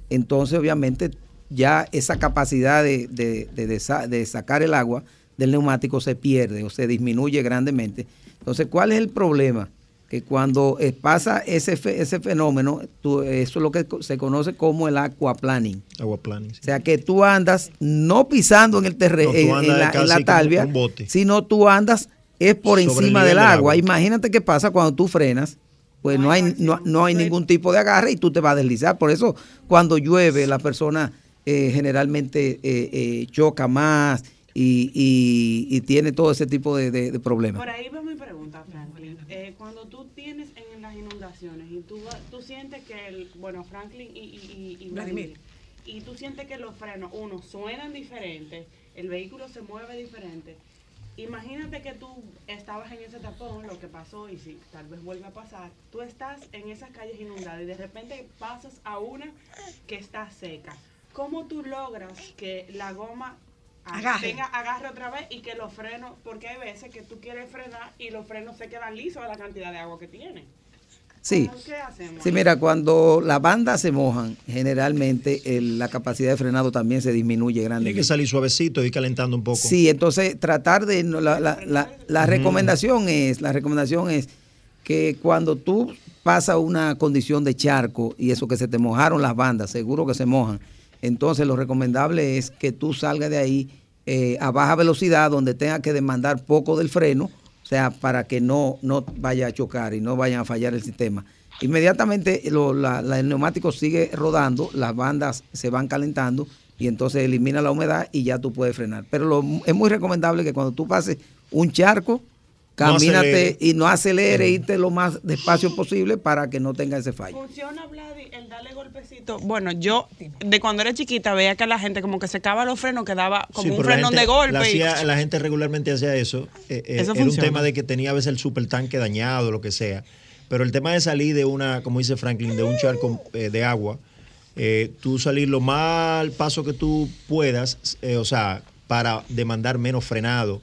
entonces obviamente ya esa capacidad de, de sacar el agua del neumático se pierde o se disminuye grandemente. Entonces, ¿cuál es el problema? Que cuando eh, pasa ese, fe- ese fenómeno, tú- eso es lo que se conoce como el aquaplaning. Aguaplaning. sí. O sea que tú andas no pisando en el terreno, No, en, la, en la talvia, sino tú andas es por Sobre encima del del agua. agua. Imagínate qué pasa cuando tú frenas, pues no hay, no, no hay ningún tipo de agarre y tú te vas a deslizar. Por eso cuando llueve la persona eh, generalmente eh, eh, choca más y, y- y tiene todo ese tipo de, de- de problemas. Por ahí va mi pregunta, Franklin. Eh, cuando tú tienes en las inundaciones y tú, tú sientes que, el, bueno, Franklin y, y, y- y Vladimir. y tú sientes que los frenos, uno, suenan diferentes, el vehículo se mueve diferente. Imagínate que tú estabas en ese tapón, lo que pasó, y si tal vez vuelve a pasar, tú estás en esas calles inundadas y de repente pasas a una que está seca. ¿Cómo tú logras que la goma Agarre. tenga agarre otra vez y que los frenos, porque hay veces que tú quieres frenar y los frenos se quedan lisos a la cantidad de agua que tienen. Sí. ¿Cómo- ¿Qué hacemos? Sí, mira, cuando las bandas se mojan, generalmente el- la capacidad de frenado también se disminuye Tiene que grandemente. salir suavecito y calentando un poco. Sí, entonces tratar de no, la, la- la- la recomendación es la recomendación es que cuando tú pasas una condición de charco y eso que se te mojaron las bandas, seguro que se mojan. Entonces lo recomendable es que tú salgas de ahí eh, a baja velocidad donde tenga que demandar poco del freno, o sea, para que no, no vaya a chocar y no vayan a fallar el sistema. Inmediatamente el neumático sigue rodando, las bandas se van calentando y entonces elimina la humedad y ya tú puedes frenar. Pero lo- es muy recomendable que cuando tú pases un charco, camínate y no acelere, irte lo más despacio posible para que no tenga ese fallo. ¿Funciona, Vladi, el darle golpecito? Bueno, yo de cuando era chiquita veía que la gente como que secaba los frenos, que daba como Sí, un frenón gente- de golpe. La, y- hacía- la gente regularmente hacía eso. eh, eh, Eso era un tema de que tenía a veces el supertanque dañado, lo que sea. Pero el tema de salir de una, como dice Franklin, de un charco eh, de agua, eh, tú salir lo más al paso que tú puedas, eh, o sea, para demandar menos frenado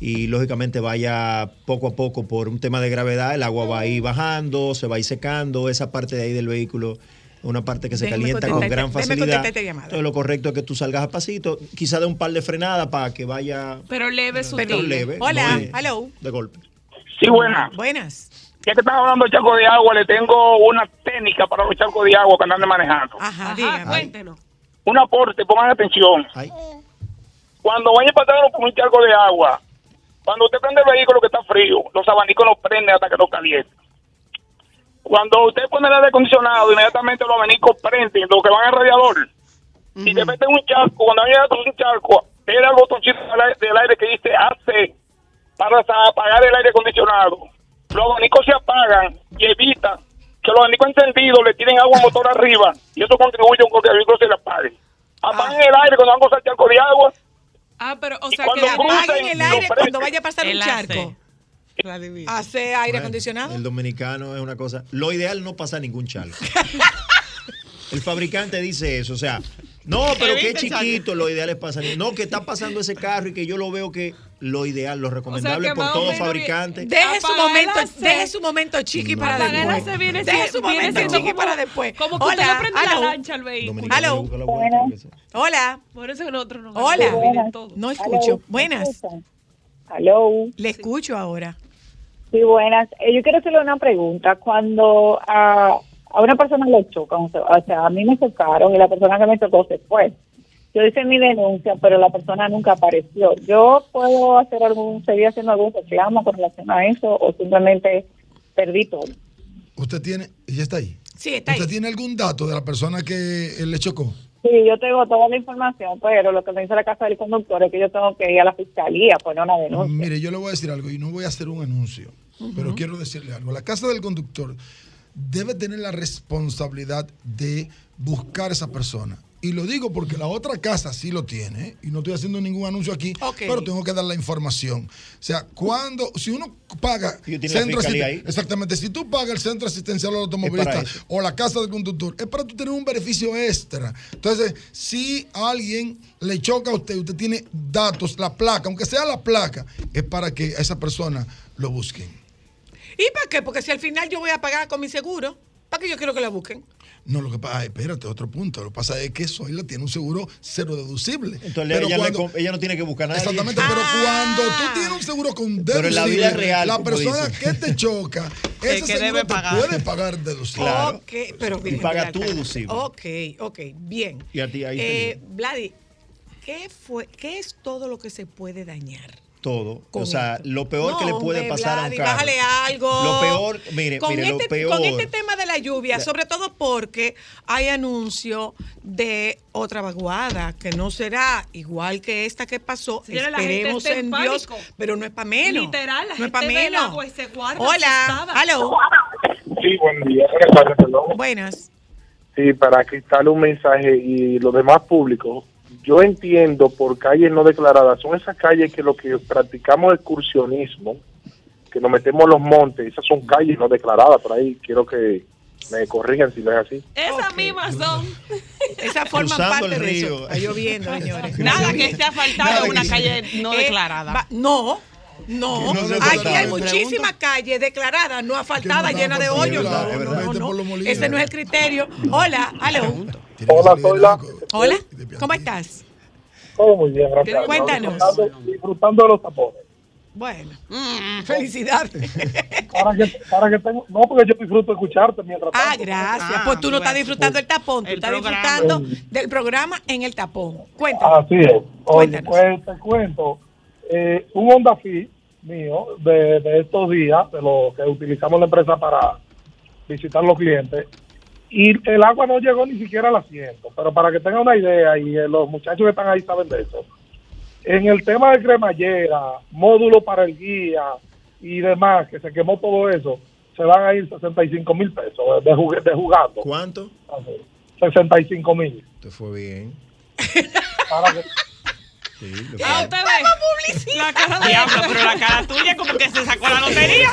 y lógicamente vaya poco a poco por un tema de gravedad, el agua va a ir bajando, se va a ir secando, esa parte de ahí del vehículo, una parte que se Déjeme calienta con gran facilidad. Entonces lo correcto es que tú salgas a pasito, quizá de un par de frenadas para que vaya Pero leve, pero sutil. leve, Hola, no de- hello. de golpe. Sí, buena. Buenas. Ya que están hablando de charco de agua, le tengo una técnica para los charcos de agua que andan manejando. Ajá, Ajá, cuéntenos. Un aporte, pongan atención. Ay, Cuando vayan pasando por un charco de agua, cuando usted prende el vehículo que está frío, los abanicos no prenden hasta que no caliente. Cuando usted pone el aire acondicionado, inmediatamente los abanicos prenden, los que van al radiador. Y de repente un charco, cuando a un charco, era el botoncito del aire, que dice AC para apagar el aire acondicionado. Los abanicos se apagan y evita que los abanicos encendidos le tiren agua al motor arriba y eso contribuye a que el vehículo se le apague. Apaguen el aire cuando van a usar charco de agua Ah, pero, o sea, que Apaguen el aire cuando vaya a pasar un charco. Hace aire Bueno, acondicionado. El dominicano es una cosa. Lo ideal es no pasar ningún charco. el fabricante dice eso, o sea, no, pero que es el chiquito, lo ideal es pasar. No, que está pasando ese carro y que yo lo veo que lo ideal, lo recomendable por todo fabricante. Deje su momento, el deje su momento chiqui para el después. Viene Deje su viene momento chiqui como- para después. Como que usted le Hola, prende la lancha al vehículo. Hello. Hola, Por eso que nosotros nos hola. No escucho. Buenas. Hello. Le escucho ahora. Sí, buenas. Eh, yo quiero hacerle una pregunta. Cuando a, a una persona le chocan, o sea, a mí me chocaron y la persona que me chocó se fue. Yo hice mi denuncia, pero la persona nunca apareció. ¿Yo puedo hacer algún, seguir haciendo algún reclamo con relación a eso o simplemente perdí todo? ¿Usted tiene, ella está ahí? Sí, está ahí. ¿Usted tiene algún dato de la persona que le chocó? Sí, yo tengo toda la información, pero lo que me dice la casa del conductor es que yo tengo que ir a la fiscalía a poner una denuncia. Mire, yo le voy a decir algo y no voy a hacer un anuncio, pero quiero decirle algo. La casa del conductor debe tener la responsabilidad de buscar a esa persona. Y lo digo porque la otra casa sí lo tiene, y no estoy haciendo ningún anuncio aquí, pero tengo que dar la información. O sea, cuando, si uno paga asisten- ahí. exactamente, si tú pagas el centro asistencial al automovilista o la casa del conductor, es para tú tener un beneficio extra. Entonces, si alguien le choca a usted, usted tiene datos, la placa, aunque sea la placa, es para que a esa persona lo busquen. ¿Y para qué? Porque si al final yo voy a pagar con mi seguro, ¿para qué yo quiero que la busquen? No, lo que pasa, espérate, otro punto. Lo que pasa es que Zoila tiene un seguro cero deducible. Entonces Pero ella, cuando- ella no tiene que buscar nada. Exactamente, pero Ah. cuando tú tienes un seguro con deducible, Pero en la vida real, la persona que te choca, ese que seguro debe te pagar. puede pagar deducible. Claro. Ok, pero Y Virgen paga Alta- deducible. Ok, ok, bien. Y a ti ahí Eh, Vladi, ¿qué, fue, ¿qué es todo lo que se puede dañar? Todo. con o sea, esto? lo peor que le puede hombre, pasar a un carro. Bájale algo. Lo peor, mire, con mire, lo este, peor. Con este tema de la lluvia, La- sobre todo porque hay anuncio de otra vaguada, que no será igual que esta que pasó. Gente Esperemos en en Dios, pero no es para menos. Literal, la no es gente pa' ve el menos. agua y se guarda Hola, hello. Sí, buen día. Buenas tardes. Buenas. Sí, para quitarle un mensaje y los demás públicos. Yo entiendo por calles no declaradas, son esas calles que lo que practicamos excursionismo, que nos metemos en los montes, esas son calles no declaradas por ahí. Quiero que me corrijan si no es así. Esas mismas son. Esa forma Cruzando parte el de eso. río. Está lloviendo, señores. Nada que esté asfaltado Nada en una que- calle no Eh, declarada. va- no. No, no aquí hay muchísimas calles declaradas, no asfaltadas, llenas de hoyos. No, no, no. Ese no es el criterio. Hola, aló. Hola, soy la-. Hola, ¿cómo estás? Todo muy bien, gracias. Cuéntanos. Disfrutando, disfrutando de los tapones. Bueno, felicidades. Para que, para que tengo, no, porque yo disfruto escucharte mientras Ah, tanto. gracias. Ah, Pues tú no estás bueno. disfrutando el tapón, tú El estás programa. disfrutando del programa en el tapón. Cuéntanos. Así es. Oye, Cuéntanos. pues te cuento, eh, un Honda Fit mío de, de estos días, de lo que utilizamos la empresa para visitar los clientes, y el agua no llegó ni siquiera al asiento. Pero para que tengan una idea, y eh, los muchachos que están ahí saben de eso, en el tema de cremallera, módulo para el guía y demás, que se quemó todo eso, se van a ir 65 mil pesos de, de jugando. ¿Cuánto? Así, 65 mil. Te fue bien. Para que- Sí, Ah, usted ve. La cara de Diablo, pero la cara tuya como que se sacó la lotería.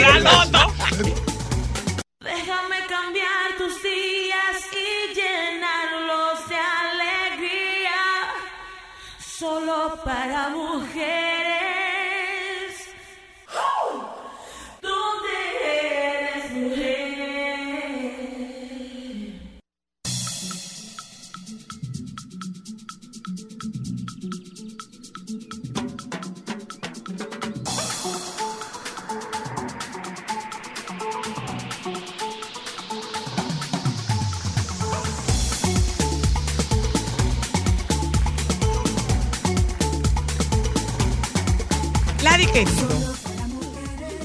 La loto. Solo para mujeres.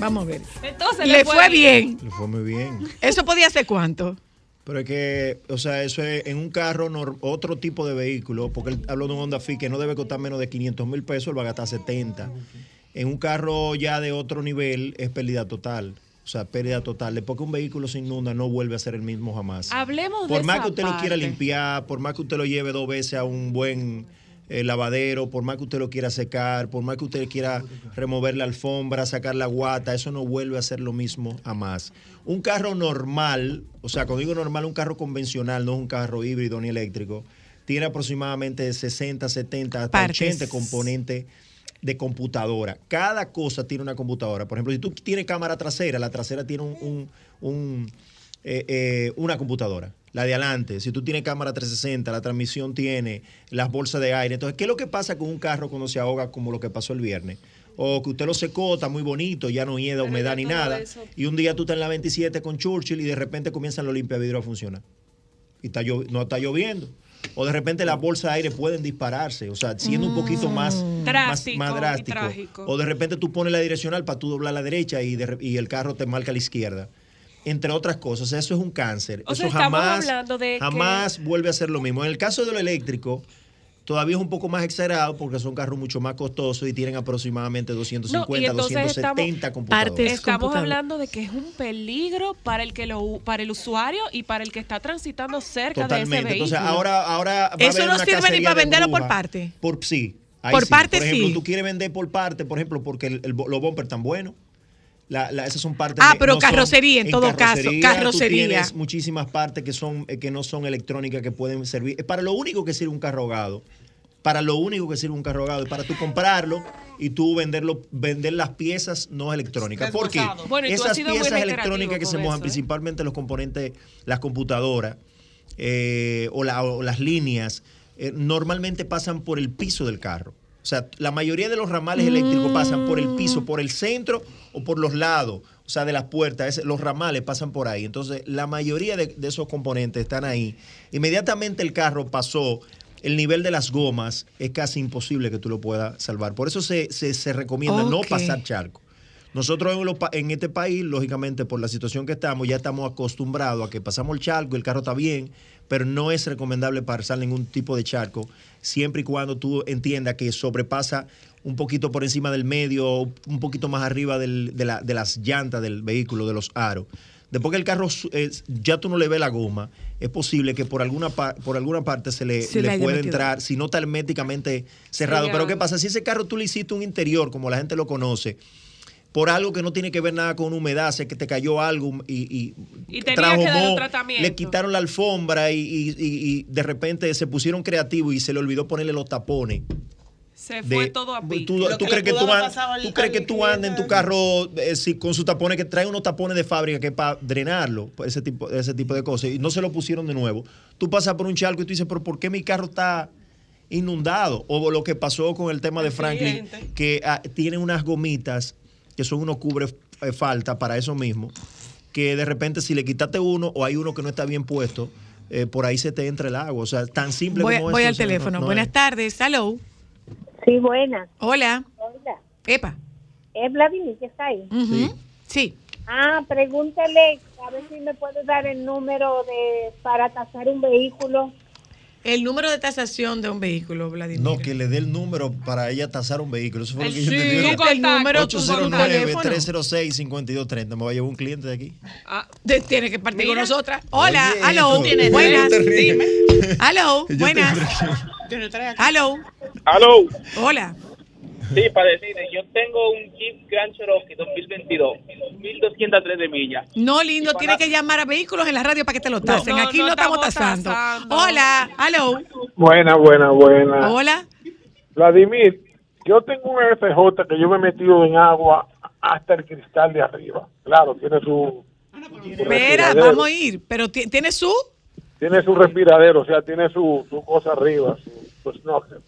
Vamos a ver. Entonces Le fue bien. Le fue muy bien. ¿Eso podía ser cuánto? Pero es que, o sea, eso es en un carro, otro tipo de vehículo, porque él habló de un Honda Fit que no debe costar menos de 500 mil pesos, él va a gastar 70. En un carro ya de otro nivel es pérdida total. O sea, pérdida total. Después que un vehículo se inunda, no vuelve a ser el mismo jamás. Hablemos de por más esa que usted lo quiera limpiar, por más que usted lo lleve dos veces a un buen eh, lavadero, por más que usted lo quiera secar, por más que usted quiera remover la alfombra, sacar la guata, eso no vuelve a ser lo mismo a más. Un carro normal, o sea, cuando digo normal, un carro convencional, no es un carro híbrido ni eléctrico, tiene aproximadamente 60, 70, hasta Partes. 80 componentes de computadora. Cada cosa tiene una computadora. Por ejemplo, si tú tienes cámara trasera, la trasera tiene un, un- un, eh, eh, una computadora. La de adelante, si tú tienes cámara 360, la transmisión tiene las bolsas de aire. Entonces, ¿qué es lo que pasa con un carro cuando se ahoga como lo que pasó el viernes? O que usted lo secó, está muy bonito, ya no hieda humedad ni nada. eso- Y un día tú estás en la 27 con Churchill y de repente comienzan los limpiavidrios a funcionar. Y está no está lloviendo. O de repente las bolsas de aire pueden dispararse, o sea, siendo un poquito más, más, Drástico más drástico. O de repente tú pones la direccional para tú doblar a la derecha y, de y el carro te marca a la izquierda. Entre otras cosas, eso es un cáncer. O eso sea, jamás, que- jamás vuelve a ser lo mismo. En el caso de lo eléctrico, todavía es un poco más exagerado porque son carros mucho más costosos y tienen aproximadamente 250, entonces 270 estamos- computadoras. Estamos hablando de que es un peligro para el que lo u- para el usuario y para el que está transitando cerca de ese Totalmente. vehículo. Entonces, ahora, ahora va Eso no una sirve ni para de venderlo por parte. Por sí. Ahí Por sí. parte, Por ejemplo, sí. tú quieres vender por parte, por ejemplo, porque el, los bumpers están buenos. La, la- esas son partes. Ah, de- pero no son- carrocería, en todo caso, tú carrocería. tienes muchísimas partes que son eh, que no son electrónicas que pueden servir. Es para lo único que sirve un carro ahogado. Para lo único que sirve un carro ahogado es para tú comprarlo y tú venderlo, vender las piezas no electrónicas. ¿Por qué? Bueno, Esas piezas electrónicas que se mojan, eso, ¿eh? principalmente los componentes, las computadoras eh, o, la- o las líneas, eh, normalmente pasan por el piso del carro. O sea, la mayoría de los ramales eléctricos pasan por el piso, por el centro o por los lados, o sea, de las puertas. Los ramales pasan por ahí. Entonces, la mayoría de, de esos componentes están ahí. Inmediatamente el carro pasó, el nivel de las gomas es casi imposible que tú lo puedas salvar. Por eso se, se- se recomienda no pasar charco. Nosotros en, este país, lógicamente, por la situación que estamos, ya estamos acostumbrados a que pasamos el charco, el carro está bien, pero no es recomendable pasar ningún tipo de charco, siempre y cuando tú entiendas que sobrepasa un poquito por encima del medio, un poquito más arriba del- de, la- de las llantas del vehículo, de los aros. Después que el carro eh, ya tú no le ves la goma, es posible que por alguna, por alguna parte se le, le pueda entrar, si no está herméticamente cerrado. Sí, Pero. ¿qué pasa? Si ese carro tú le hiciste un interior, como la gente lo conoce, por algo que no tiene que ver nada con humedad, sé que te cayó algo y, y, Y tenía trajo que tratamiento. le quitaron la alfombra y, y- y- y de repente se pusieron creativos y se le olvidó ponerle los tapones. Se de- fue todo a pique. ¿Tú, crees que tú, an- pasado al- tú crees que al tú andas en tu carro eh, si- con sus tapones que trae unos tapones de fábrica que es para drenarlo, pues, ese tipo, ese tipo de cosas, y no se lo pusieron de nuevo? Tú pasas por un charco y tú dices, pero ¿por qué mi carro está inundado? O lo que pasó con el tema de Franklin, cliente. que ah, tiene unas gomitas que son unos cubre eh, falta para eso mismo, que de repente si le quitaste uno o hay uno que no está bien puesto, eh, por ahí se te entra el agua. O sea, tan simple Voy, como voy eso, al o sea, no- teléfono. no Buenas es. tardes. Hello. Sí, buenas. Hola. Hola. Epa. Es Vladimir que está ahí. Sí. Sí. Ah, pregúntele a ver si me puede dar el número de para tasar un vehículo. El número de tasación de un vehículo, Vladimir. No, que le dé el número para ella tasar un vehículo. Eso fue lo que yo Sí, entendí. ¿verdad? el número tu- tu teléfono. 809-306-5230. Me va a llevar un cliente de aquí. Ah, tiene que partir con nosotras. Hola, Oye, tienes buenas. Dime. Aló, Yo buenas. Yo. Aló, Aló. hola. Sí, para decirle, yo tengo un Jeep Grand Cherokee 2022, 1203 de millas. No, lindo, Y tiene para- que llamar a vehículos en la radio para que te lo tasen. No, Aquí no no, estamos tasando. tasando. Hola, aló, Buena, buena, buena. hola. Vladimir, yo tengo un FJ que yo me he metido en agua hasta el cristal de arriba. Claro, tiene su, Espera, vamos a ir. Pero ti- ¿tiene su? Tiene su respiradero, o sea, tiene su, su cosa arriba, su, su snorkel.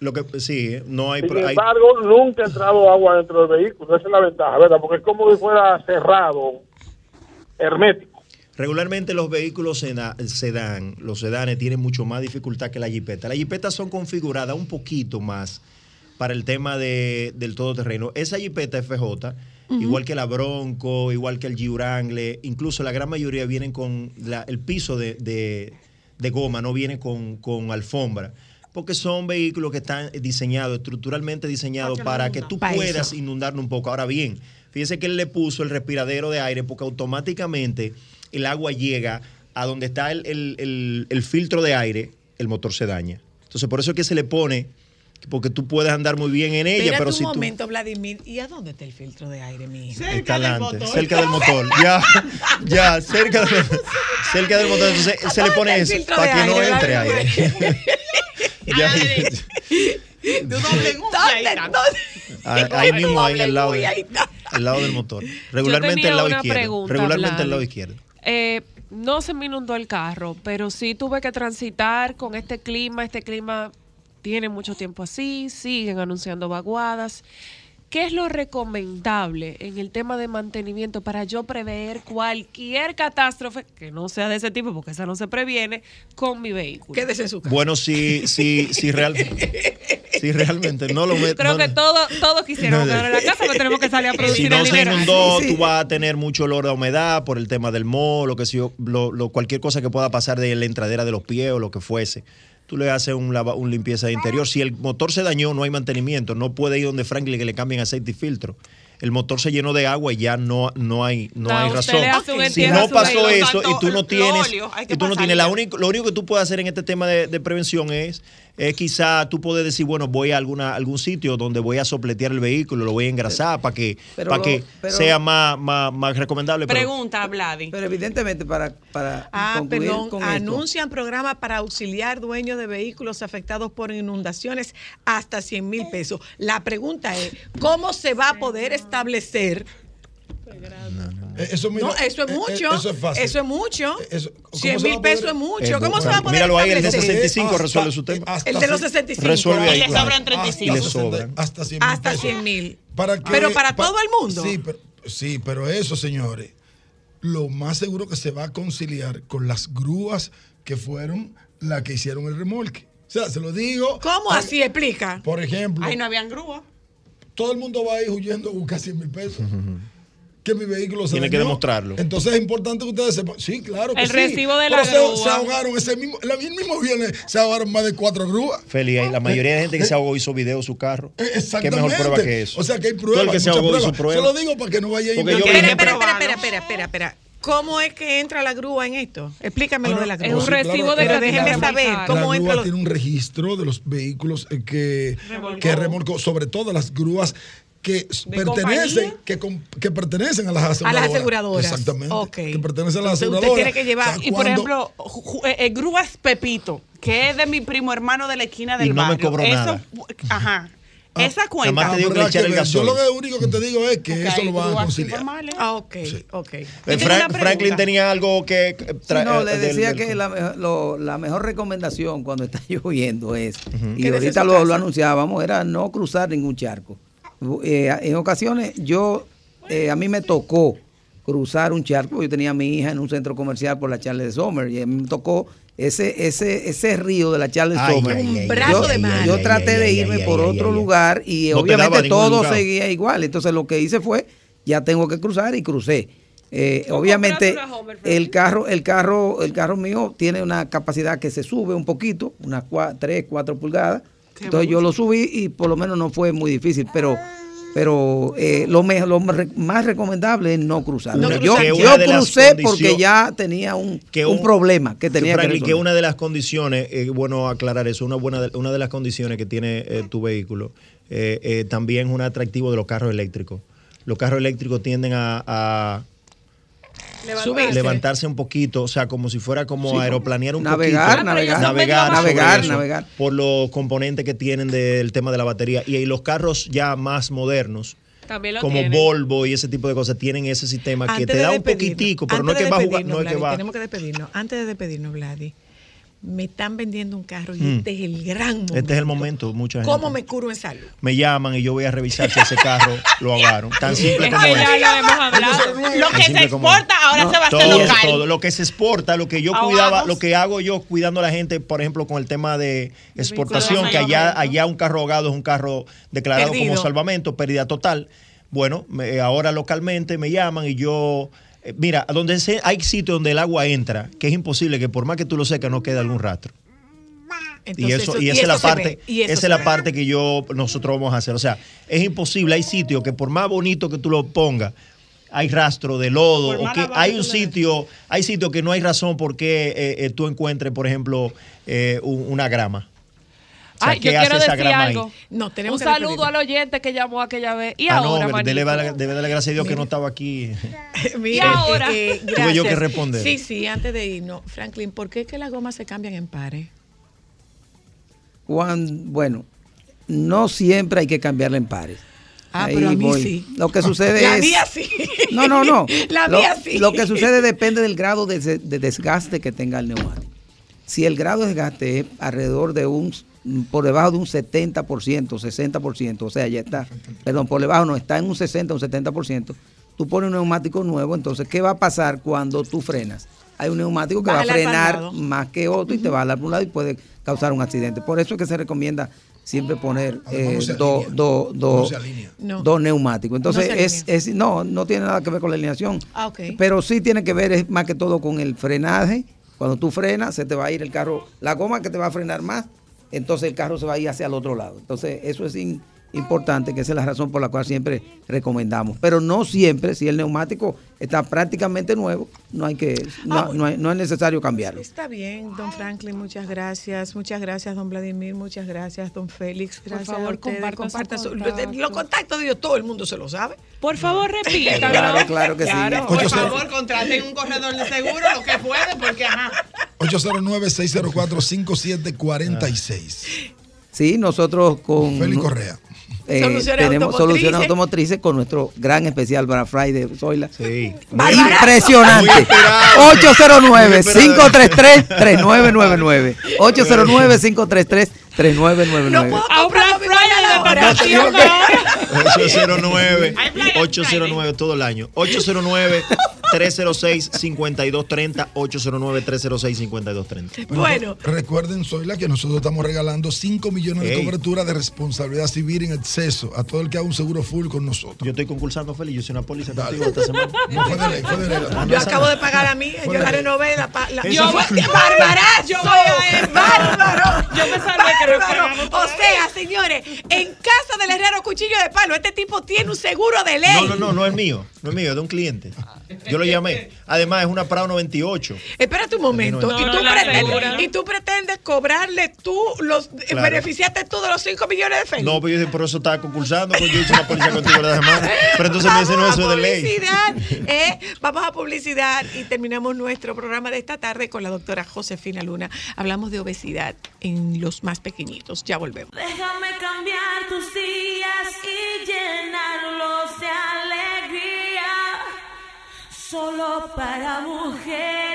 Lo que sí, no hay. Sin hay- embargo, nunca ha entrado agua dentro del vehículo. Esa es la ventaja, ¿verdad? Porque es como si fuera cerrado, hermético. regularmente los vehículos sedán, los sedanes tienen mucho más dificultad que la jipeta. Las jipetas son configuradas un poquito más para el tema de, del todoterreno. Esa jipeta FJ, igual que la Bronco, igual que el Jeep Wrangler, incluso la gran mayoría vienen con la- el piso de, de- de goma, no viene con, con alfombra. Porque son vehículos que están diseñados, estructuralmente diseñados para que tú puedas eso. inundarlo un poco. Ahora bien, fíjese que él le puso el respiradero de aire porque automáticamente el agua llega a donde está el, el- el- el filtro de aire, el motor se daña. Entonces, por eso es que se le pone, porque tú puedes andar muy bien en ella, Espérate pero un si tú... momento, Vladimir. ¿Y a dónde está el filtro de aire, mi hija? Está adelante, cerca del motor. Ya, ya, cerca del, cerca del motor. Entonces se le pone eso para que no entre Vladimir? aire. Ah, Ahí mismo, ahí al lado, al lado del motor. Regularmente al lado izquierdo. pregunta, Regularmente al lado izquierdo. Eh, no se me inundó el carro, pero sí tuve que transitar con este clima. Este clima tiene mucho tiempo así, siguen anunciando vaguadas. ¿Qué es lo recomendable en el tema de mantenimiento para yo prever cualquier catástrofe, que no sea de ese tipo, porque esa no se previene, con mi vehículo? Quédese en su casa. Bueno, si, si, si, real, si realmente no lo met- Creo no- que todo, todos quisiéramos No, quedar en la casa, pero tenemos que salir a producir Si no el se dinero. inundó, tú vas a tener mucho olor a humedad por el tema del moho, lo que sea, lo, lo- cualquier cosa que pueda pasar de la entradera de los pies o lo que fuese. Tú le haces un, lava- un limpieza de interior. Si el motor se dañó, no hay mantenimiento. No puede ir donde Franklin que le cambien aceite y filtro. El motor se llenó de agua y ya no, no hay, no No, hay razón. Si no pasó eso y tú no tienes, y tú no tienes la único, lo único que tú puedes hacer en este tema de, de prevención es, es quizá tú puedes decir, bueno, voy a alguna, algún sitio donde voy a sopletear el vehículo, lo voy a engrasar para que, Pero para lo- que pero- sea más, más, más recomendable. Pregunta, Vladi. Pero evidentemente para, para Ah, concluir perdón, con esto, anuncian programa para auxiliar dueños de vehículos afectados por inundaciones hasta 100 mil pesos. La pregunta es, ¿cómo se va a poder establecer? Eh, Eso, mira, no, eso es eh, eh, mucho. Eso es fácil. Eso es mucho. Eso- ¿cómo 100 se va mil pesos es mucho. ¿Cómo se va a poder Míralo ahí, el de establecer? 65 Hasta- resuelve su tema. hasta El de los cien- 65. Resuelve ahí, Y le sobran 35. Y le Hasta sobran. 60, Hasta 100 mil Hasta pesos. 100 mil. ¿Para qué? Pero para Pa- todo el mundo. Sí pero, sí, pero eso, señores, lo más seguro que se va a conciliar con las grúas que fueron las que hicieron el remolque. O sea, se lo digo. ¿Cómo así? Explica. Por ejemplo, Ahí no habían grúa. todo el mundo va a ir huyendo a buscar 100 mil pesos. Que mi vehículo se Tiene que demostrarlo. Entonces es importante que ustedes sepan. Sí, claro que El sí. recibo de la Pero se, grúa. se ahogaron ese mismo, la- el mismo viernes se ahogaron más de cuatro grúas. Feli, ahí la mayoría de gente que se ahogó hizo video de su carro. Eh, ¿Qué Exactamente. mejor prueba que eso? O sea que hay Todo pruebas. el que se muchas ahogó hizo pruebas. prueba. Se lo digo para que no vaya a vi Espera, espera, espera, espera, espera, espera, espera. ¿Cómo es que entra la grúa en esto? Explícame lo Ah, de la es grúa. un Sí, recibo claro. de déjeme saber cómo la entra grúa los- tiene un registro de los vehículos eh, que, Remolcó. que remolcó, sobre todo las grúas que pertenecen, que, pertenecen a las aseguradoras. aseguradoras. Exactamente. Que pertenecen a las Entonces, usted aseguradoras. tiene que llevar- O sea, Y por ejemplo, eh, eh, grúas Pepito, que es de mi primo hermano de la esquina del Y no me cobró Eso, nada. Ajá. Ah, Esa cuenta. Además te digo que ¿verdad le echar que? Yo lo que único que te digo es que eso lo van a conciliar. Ah, ok, Sí. ok. Eh, Frank-. Franklin tenía algo que eh, Sí, tra- no, le decía del- que la, mejo- lo- la mejor recomendación cuando está lloviendo es, y ahorita lo, lo anunciábamos, era no cruzar ningún charco. Eh, en ocasiones yo, eh, a mí me tocó cruzar un charco, yo tenía a mi hija en un centro comercial por la Charles Sommer y a mí me tocó ese, ese, ese río de la Charles Ay, Sommer. Un brazo yo, de mar. yo ay, traté ay, de irme ay, por ay, otro lugar y No obviamente todo lugar. seguía igual. Entonces lo que hice fue, ya tengo que cruzar y crucé. Eh, ¿Cómo obviamente el carro, el carro, el carro mío tiene una capacidad que se sube un poquito, unas 3, 4 pulgadas. Entonces yo lo subí y por lo menos no fue muy difícil, pero pero eh, lo, me- lo más re- más recomendable es no cruzar. No yo. Que crucé porque ya tenía un, que un un- problema que tenía que Franklin, que resolver. una de las condiciones, eh, bueno aclarar eso, una buena de, una de las condiciones que tiene eh, tu vehículo eh, eh, también es un atractivo de los carros eléctricos. Los carros eléctricos tienden a, a Levantarse un poquito, o sea, como si fuera como Sí, aeroplanear un navegar, poquito. navegar. navegar, Navegar, eso, navegar. por los componentes que tienen del tema de la batería. Y, los carros ya más modernos, También lo como tienen. Volvo y ese tipo de cosas, tienen ese sistema que te da un poquitico, pero no es que va a jugar, no es que va. Tenemos que despedirnos. Antes de despedirnos, Vladi, me están vendiendo un carro y Mm. este es el gran momento. Este es el momento, mucha gente. ¿Cómo me curo en salud? me llaman y yo voy a revisar si ese carro lo ahogaron. Tan simple Es como que es. ya lo hemos hablado. Lo Tan que se exporta ahora No, se va a hacer Todo, local. todo. Lo que se exporta, lo que yo Ahogamos. cuidaba, lo que hago yo cuidando a la gente, por ejemplo, con el tema de exportación, que allá, allá un carro ahogado es un carro declarado Perdido. como salvamento, pérdida total. Bueno, me- ahora localmente me llaman y yo. Eh, Mira, donde se- hay sitios donde el agua entra, que es imposible que por más que tú lo secas no quede algún rastro. y eso, eso- y esa es la parte, esa es la ve. parte que yo nosotros vamos a hacer. O sea, es imposible. Hay sitios que por más bonito que tú lo pongas, hay rastro de lodo, Por o que hay un sitio, hay sitios que no hay razón por qué eh, eh, tú encuentres, por ejemplo, eh, un- una grama. Ay, yo ¿qué quiero hace esa decir grama ahí? algo. No, tenemos Un que saludo al oyente que llamó aquella vez. Y Ah, no, ahora, darle- debe darle gracias a Dios que no estaba aquí. Mira, Y ahora, eh, Tuve yo que responder. Sí, sí, antes de irnos, Franklin, ¿por qué es que las gomas se cambian en pares? Juan, bueno, no siempre hay que cambiarla en pares. Ah, pero a mí voy. sí. Lo que sucede La es. mía sí. No, no, no. La lo, mía sí. Lo que sucede depende del grado de, de desgaste que tenga el neumático. Si el grado de desgaste es alrededor de un, por debajo de un 70%, 60%, o sea, ya está, perdón, por debajo no, está en un 60, un 70%, tú pones un neumático nuevo, entonces, ¿qué va a pasar cuando tú frenas? Hay un neumático que Va a va frenar más que otro y te va a jalar por un lado y puede causar un accidente. Por eso es que se recomienda siempre poner eh, dos neumáticos. Entonces, No es, es, no, no tiene nada que ver con la alineación. Ah. Pero sí tiene que ver es más que todo con el frenaje. Cuando tú frenas, se te va a ir el carro, la goma que te va a frenar más, entonces el carro se va a ir hacia el otro lado. Entonces, eso es in- importante, que esa es la razón por la cual siempre recomendamos. Pero no siempre, si el neumático está prácticamente nuevo, no hay que, no, Ah, bueno. no hay- no es necesario cambiarlo. Está bien, don Franklin, muchas gracias. Muchas gracias, don Vladimir. Muchas graas, don Félix. Gracias favor, a ustedes. comparta su Comparta su- contacto. Los contactos de Dios, todo el mundo se lo sabe. Por favor, repítalo. Claro, claro que sí. Claro, Ocho por favor, contraten un corredor de seguro, lo que puede, porque ajá. 809-604-5746. Sí, nosotros con... Félix Correa. Eh, Soluciones tenemos automotrices. soluciones automotrices con nuestro gran especial Black Friday de Zoila. Sí. Impresionante. Muy esperado. 809-533-3999. 809-533-3999. No puedo A un Black Friday de preparación ahora. 809 809 todo el año 809 306 5230 809 306 5230 Bueno. Recuerden, Zoila, que nosotros estamos regalando 5 millones de Ey. cobertura de responsabilidad civil en exceso a todo el que haga un seguro full con nosotros. yo estoy concursando Félix yo soy una póliza contigo esta semana No fue de ley, fue de ley. Yo acabo de pagar a mí, yo la renové, la, la yo voy- Yo voy a ir. bárbaro, Yo me salvé que O sea, señores, en casa del herrero cuchillo de palo, este tipo tiene un seguro de ley. no no no no es mío no es mío es de un cliente yo lo llamé además es una Prado 98 Espérate un momento. No, y, tú pretendes, asegura. y tú pretendes cobrarle tú los Claro. beneficiaste tú de los 5 millones de Félix. no pero yo dije por eso estaba concursando porque yo hice una póliza contigo la semana pero entonces me dicen no eso es de ley ¿eh? Vamos a publicidad y terminamos nuestro programa de esta tarde con la doctora Josefina Luna. Hablamos de obesidad en los más pequeñitos. Ya volvemos. Déjame cambiar tus días y llenarlos de alegría. Solo para mujeres.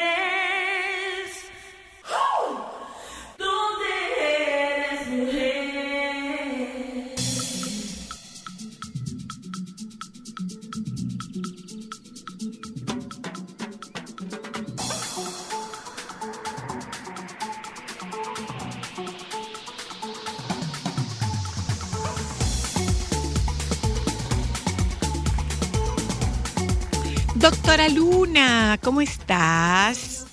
Doctora Luna, ¿cómo estás?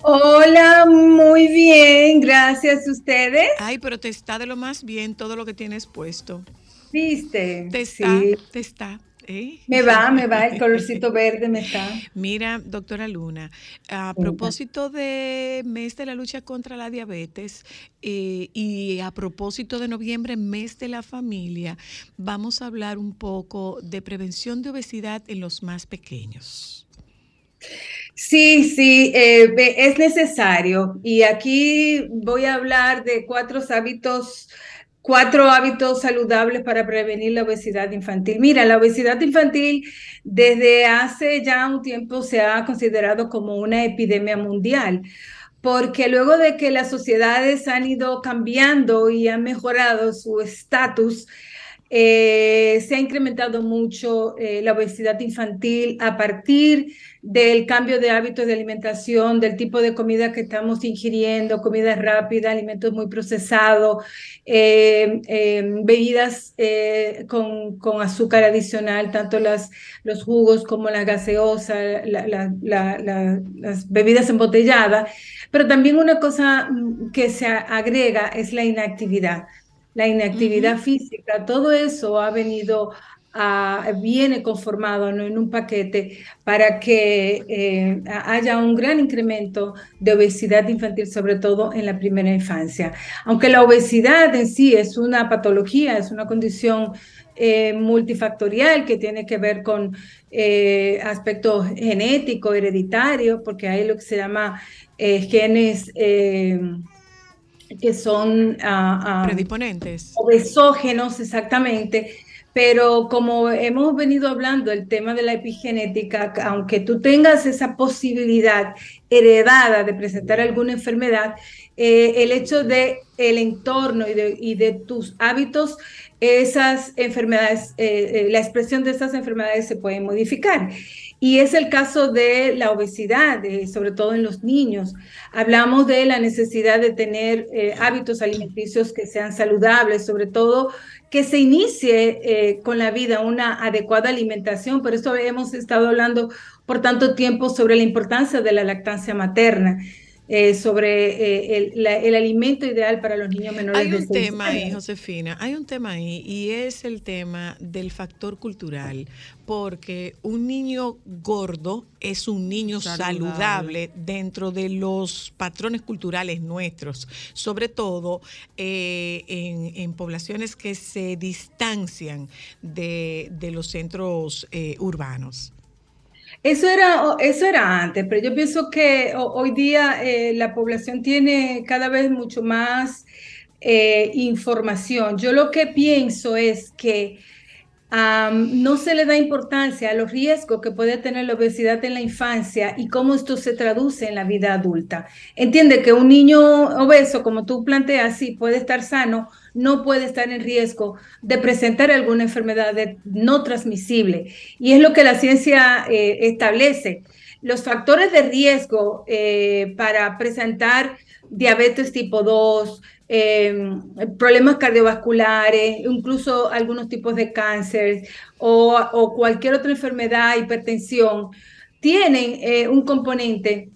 Hola, muy bien, gracias a ustedes. Ay, pero te está de lo más bien todo lo que tienes puesto. ¿Viste? Te está, Sí. te está. ¿Eh? Me va, me va, el colorcito verde me está. Mira, doctora Luna, a propósito de mes de la lucha contra la diabetes eh, y a propósito de noviembre, mes de la familia, vamos a hablar un poco de prevención de obesidad en los más pequeños. Sí, sí, eh, es necesario. Y aquí voy a hablar de cuatro hábitos, cuatro hábitos saludables para prevenir la obesidad infantil. Mira, la obesidad infantil desde hace ya un tiempo se ha considerado como una epidemia mundial. Porque luego de que las sociedades han ido cambiando y han mejorado su estatus, eh, se ha incrementado mucho eh, la obesidad infantil a partir del cambio de hábitos de alimentación, del tipo de comida que estamos ingiriendo, comida rápida, alimentos muy procesados, eh, eh, bebidas con, con azúcar adicional, tanto las, los jugos como las gaseosas, la- la- la- la- las bebidas embotelladas. Pero también una cosa mm, que se agrega es la inactividad la inactividad física, todo eso ha venido ah, viene conformado ¿no? en un paquete para que eh, haya un gran incremento de obesidad infantil, sobre todo en la primera infancia. Aunque la obesidad en sí es una patología, es una condición eh, multifactorial que tiene que ver con eh, aspectos genéticos, hereditarios, porque hay lo que se llama genes que son ah, ah, Predisponentes. obesógenos exactamente, pero como hemos venido hablando, el tema de la epigenética, aunque tú tengas esa posibilidad heredada de presentar alguna enfermedad, eh, el hecho de el entorno y de, y de tus hábitos, esas enfermedades, eh, eh, la expresión de esas enfermedades se puede modificar. Y es el caso de la obesidad, eh, sobre todo en los niños. Hablamos de la necesidad de tener eh, hábitos alimenticios que sean saludables, sobre todo que se inicie eh, con la vida una adecuada alimentación. Por eso hemos estado hablando por tanto tiempo sobre la importancia de la lactancia materna. Eh, sobre eh, el, la- el alimento ideal para los niños menores Hay de un seis tema ahí. Josefina, hay un tema ahí y es el tema del factor cultural, porque un niño gordo es un niño Saludable. saludable, dentro de los patrones culturales nuestros, sobre todo eh, en, en poblaciones que se distancian de, de los centros eh, urbanos. Eso era, eso era antes, pero yo pienso que ho- hoy día eh, la población tiene cada vez mucho más eh, información. Yo lo que pienso es que no se le da importancia a los riesgos que puede tener la obesidad en la infancia y cómo esto se traduce en la vida adulta. Entiende que un niño obeso, como tú planteas, sí puede estar sano, no puede estar en riesgo de presentar alguna enfermedad no transmisible. Y es lo que la ciencia eh, establece. Los factores de riesgo eh, para presentar diabetes tipo 2, eh, problemas cardiovasculares, incluso algunos tipos de cáncer o, o cualquier otra enfermedad, hipertensión, tienen eh, un componente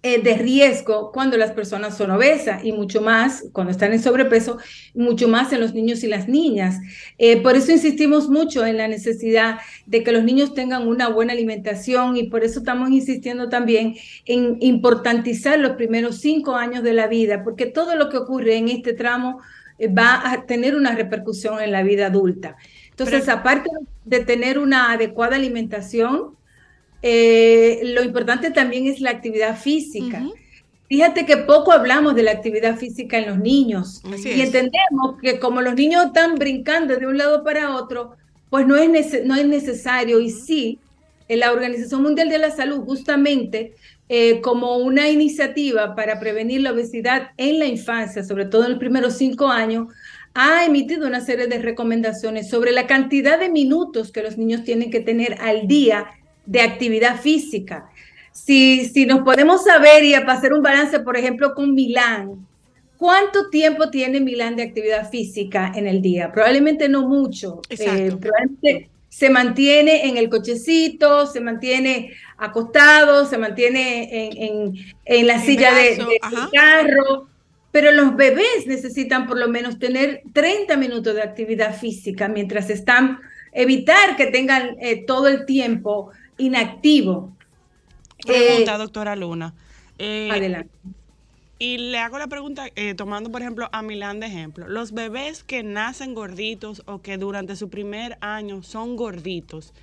eh, de riesgo cuando las personas son obesas y mucho más cuando están en sobrepeso, mucho más en los niños y las niñas. Eh, por eso insistimos mucho en la necesidad de que los niños tengan una buena alimentación y por eso estamos insistiendo también en importantizar los primeros cinco años de la vida, porque todo lo que ocurre en este tramo eh, va a tener una repercusión en la vida adulta. Entonces, aparte de tener una adecuada alimentación, eh, lo importante también es la actividad física. Fíjate que poco hablamos de la actividad física en los niños Así y es. entendemos que como los niños están brincando de un lado para otro, pues no es, nece- no es necesario y sí, en la Organización Mundial de la Salud justamente eh, como una iniciativa para prevenir la obesidad en la infancia, sobre todo en los primeros cinco años, ha emitido una serie de recomendaciones sobre la cantidad de minutos que los niños tienen que tener al día de actividad física. Si, si nos podemos saber y hacer un balance, por ejemplo, con Milán, ¿cuánto tiempo tiene Milán de actividad física en el día? Probablemente no mucho. Eh, probablemente se mantiene en el cochecito, se mantiene acostado, se mantiene en, en- en la silla de, brazo, carro. Pero los bebés necesitan por lo menos tener 30 minutos de actividad física mientras están, evitar que tengan eh, todo el tiempo inactivo. Pregunta, Eh, doctora Luna. Eh, Adelante. Y le hago la pregunta, eh, tomando por ejemplo a Milán de ejemplo. Los bebés que nacen gorditos o que durante su primer año son gorditos,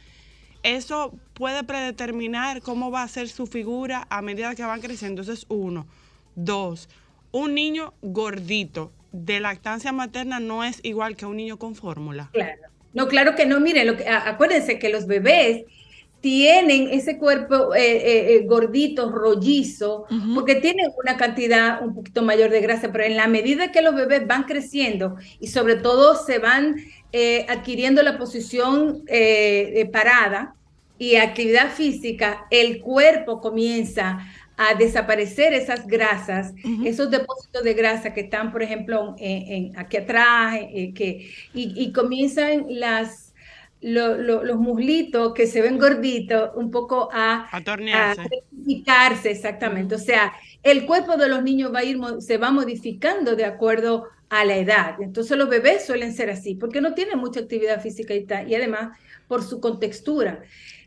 ¿eso puede predeterminar cómo va a ser su figura a medida que van creciendo? Eso es uno. Dos, un niño gordito de lactancia materna no es igual que un niño con fórmula. Claro. No, claro que no. Miren, lo que, acuérdense que los bebés tienen ese cuerpo eh, eh, eh, gordito, rollizo, porque tienen una cantidad un poquito mayor de grasa, pero en la medida que los bebés van creciendo y sobre todo se van eh, adquiriendo la posición eh, parada y actividad física, el cuerpo comienza a desaparecer esas grasas, esos depósitos de grasa que están, por ejemplo, en- en- aquí atrás, eh, que, y, y comienzan las, lo- lo- los muslitos que se ven gorditos un poco a, A tornearse. a rectificarse, exactamente. O sea, el cuerpo de los niños va a ir, se va modificando de acuerdo a la edad. Entonces los bebés suelen ser así, porque no tienen mucha actividad física y, y además por su contextura.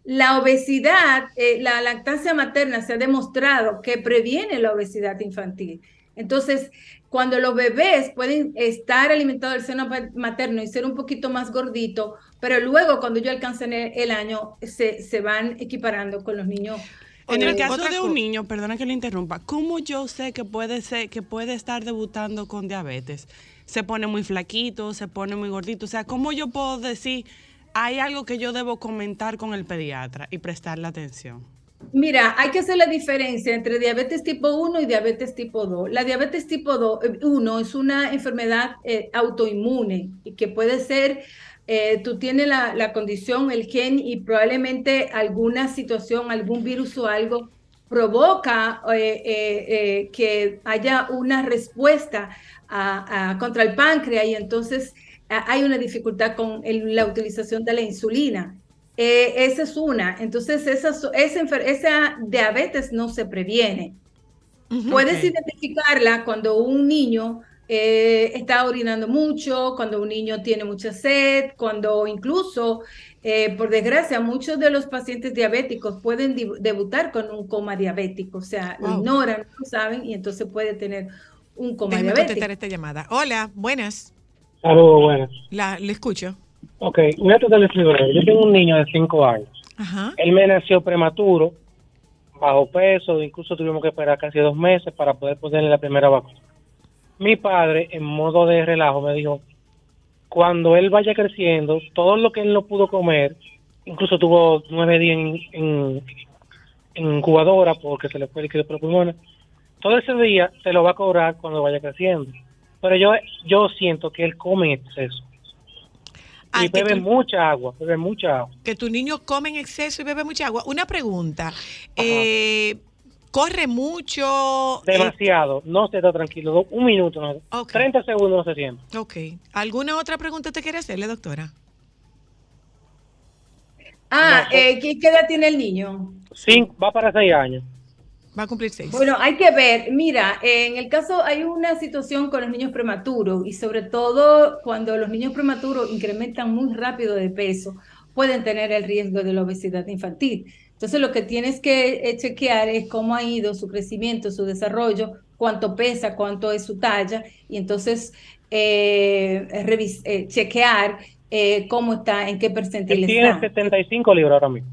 La obesidad, eh, la lactancia materna se ha demostrado que previene la obesidad infantil. Entonces, cuando los bebés pueden estar alimentados del seno materno y ser un poquito más gordito, pero luego cuando ellos alcanzan el, año, se, se van equiparando con los niños. En el eh, caso de un niño, perdona que le interrumpa, ¿cómo yo sé que puede ser, que puede estar debutando con diabetes? Se pone muy flaquito, se pone muy gordito. O sea, ¿cómo yo puedo decir, hay algo que yo debo comentar con el pediatra y prestarle atención? Mira, hay que hacer la diferencia entre diabetes tipo 1 y diabetes tipo 2. La diabetes tipo 2, eh, 1 es una enfermedad eh, autoinmune y que puede ser, eh, tú tienes la, la condición, el gen y probablemente alguna situación, algún virus o algo provoca eh, eh, que haya una respuesta a- a- contra el páncreas y entonces a- hay una dificultad con el- la utilización de la insulina. Esa es una. Entonces, esa, esa, diabetes no se previene. Puedes identificarla cuando un niño eh, está orinando mucho, cuando un niño tiene mucha sed, cuando incluso, eh, por desgracia, muchos de los pacientes diabéticos pueden debutar con un coma diabético, o sea, lo Wow. ignoran, no lo saben y entonces puede tener un coma Déjeme diabético. contestar esta llamada. Hola, buenas. Saludos, buenas. La, le escucho. Ok, voy a tratar de explicar. Yo tengo un niño de 5 años. Ajá. Él me nació prematuro, bajo peso, incluso tuvimos que esperar casi dos meses para poder ponerle la primera vacuna. Mi padre, en modo de relajo, me dijo, cuando él vaya creciendo, todo lo que él no pudo comer, incluso tuvo nueve días en, en, en incubadora porque se le fue el líquido por pulmones, todo ese día se lo va a cobrar cuando vaya creciendo. Pero yo, yo siento que él come en exceso. y que bebe mucha agua, bebe mucha agua. Que tu niño come en exceso y bebe mucha agua. Una pregunta. Eh, ¿Corre mucho? Eh, Demasiado. No se está tranquilo. Un minuto. no- 30 segundos no se siente. ok. ¿Alguna otra pregunta te quiere hacerle, doctora? Ah, eh, ¿qué, qué edad tiene el niño? Cinco, va para seis años. Va a cumplir seis. Bueno, hay que ver, mira, en el caso hay una situación con los niños prematuros y sobre todo cuando los niños prematuros incrementan muy rápido de peso, pueden tener el riesgo de la obesidad infantil. Entonces lo que tienes que eh, chequear es cómo ha ido su crecimiento, su desarrollo, cuánto pesa, cuánto es su talla y entonces eh, eh, chequear eh, cómo está, en qué percentil tiene está. 75 libras ahora mismo.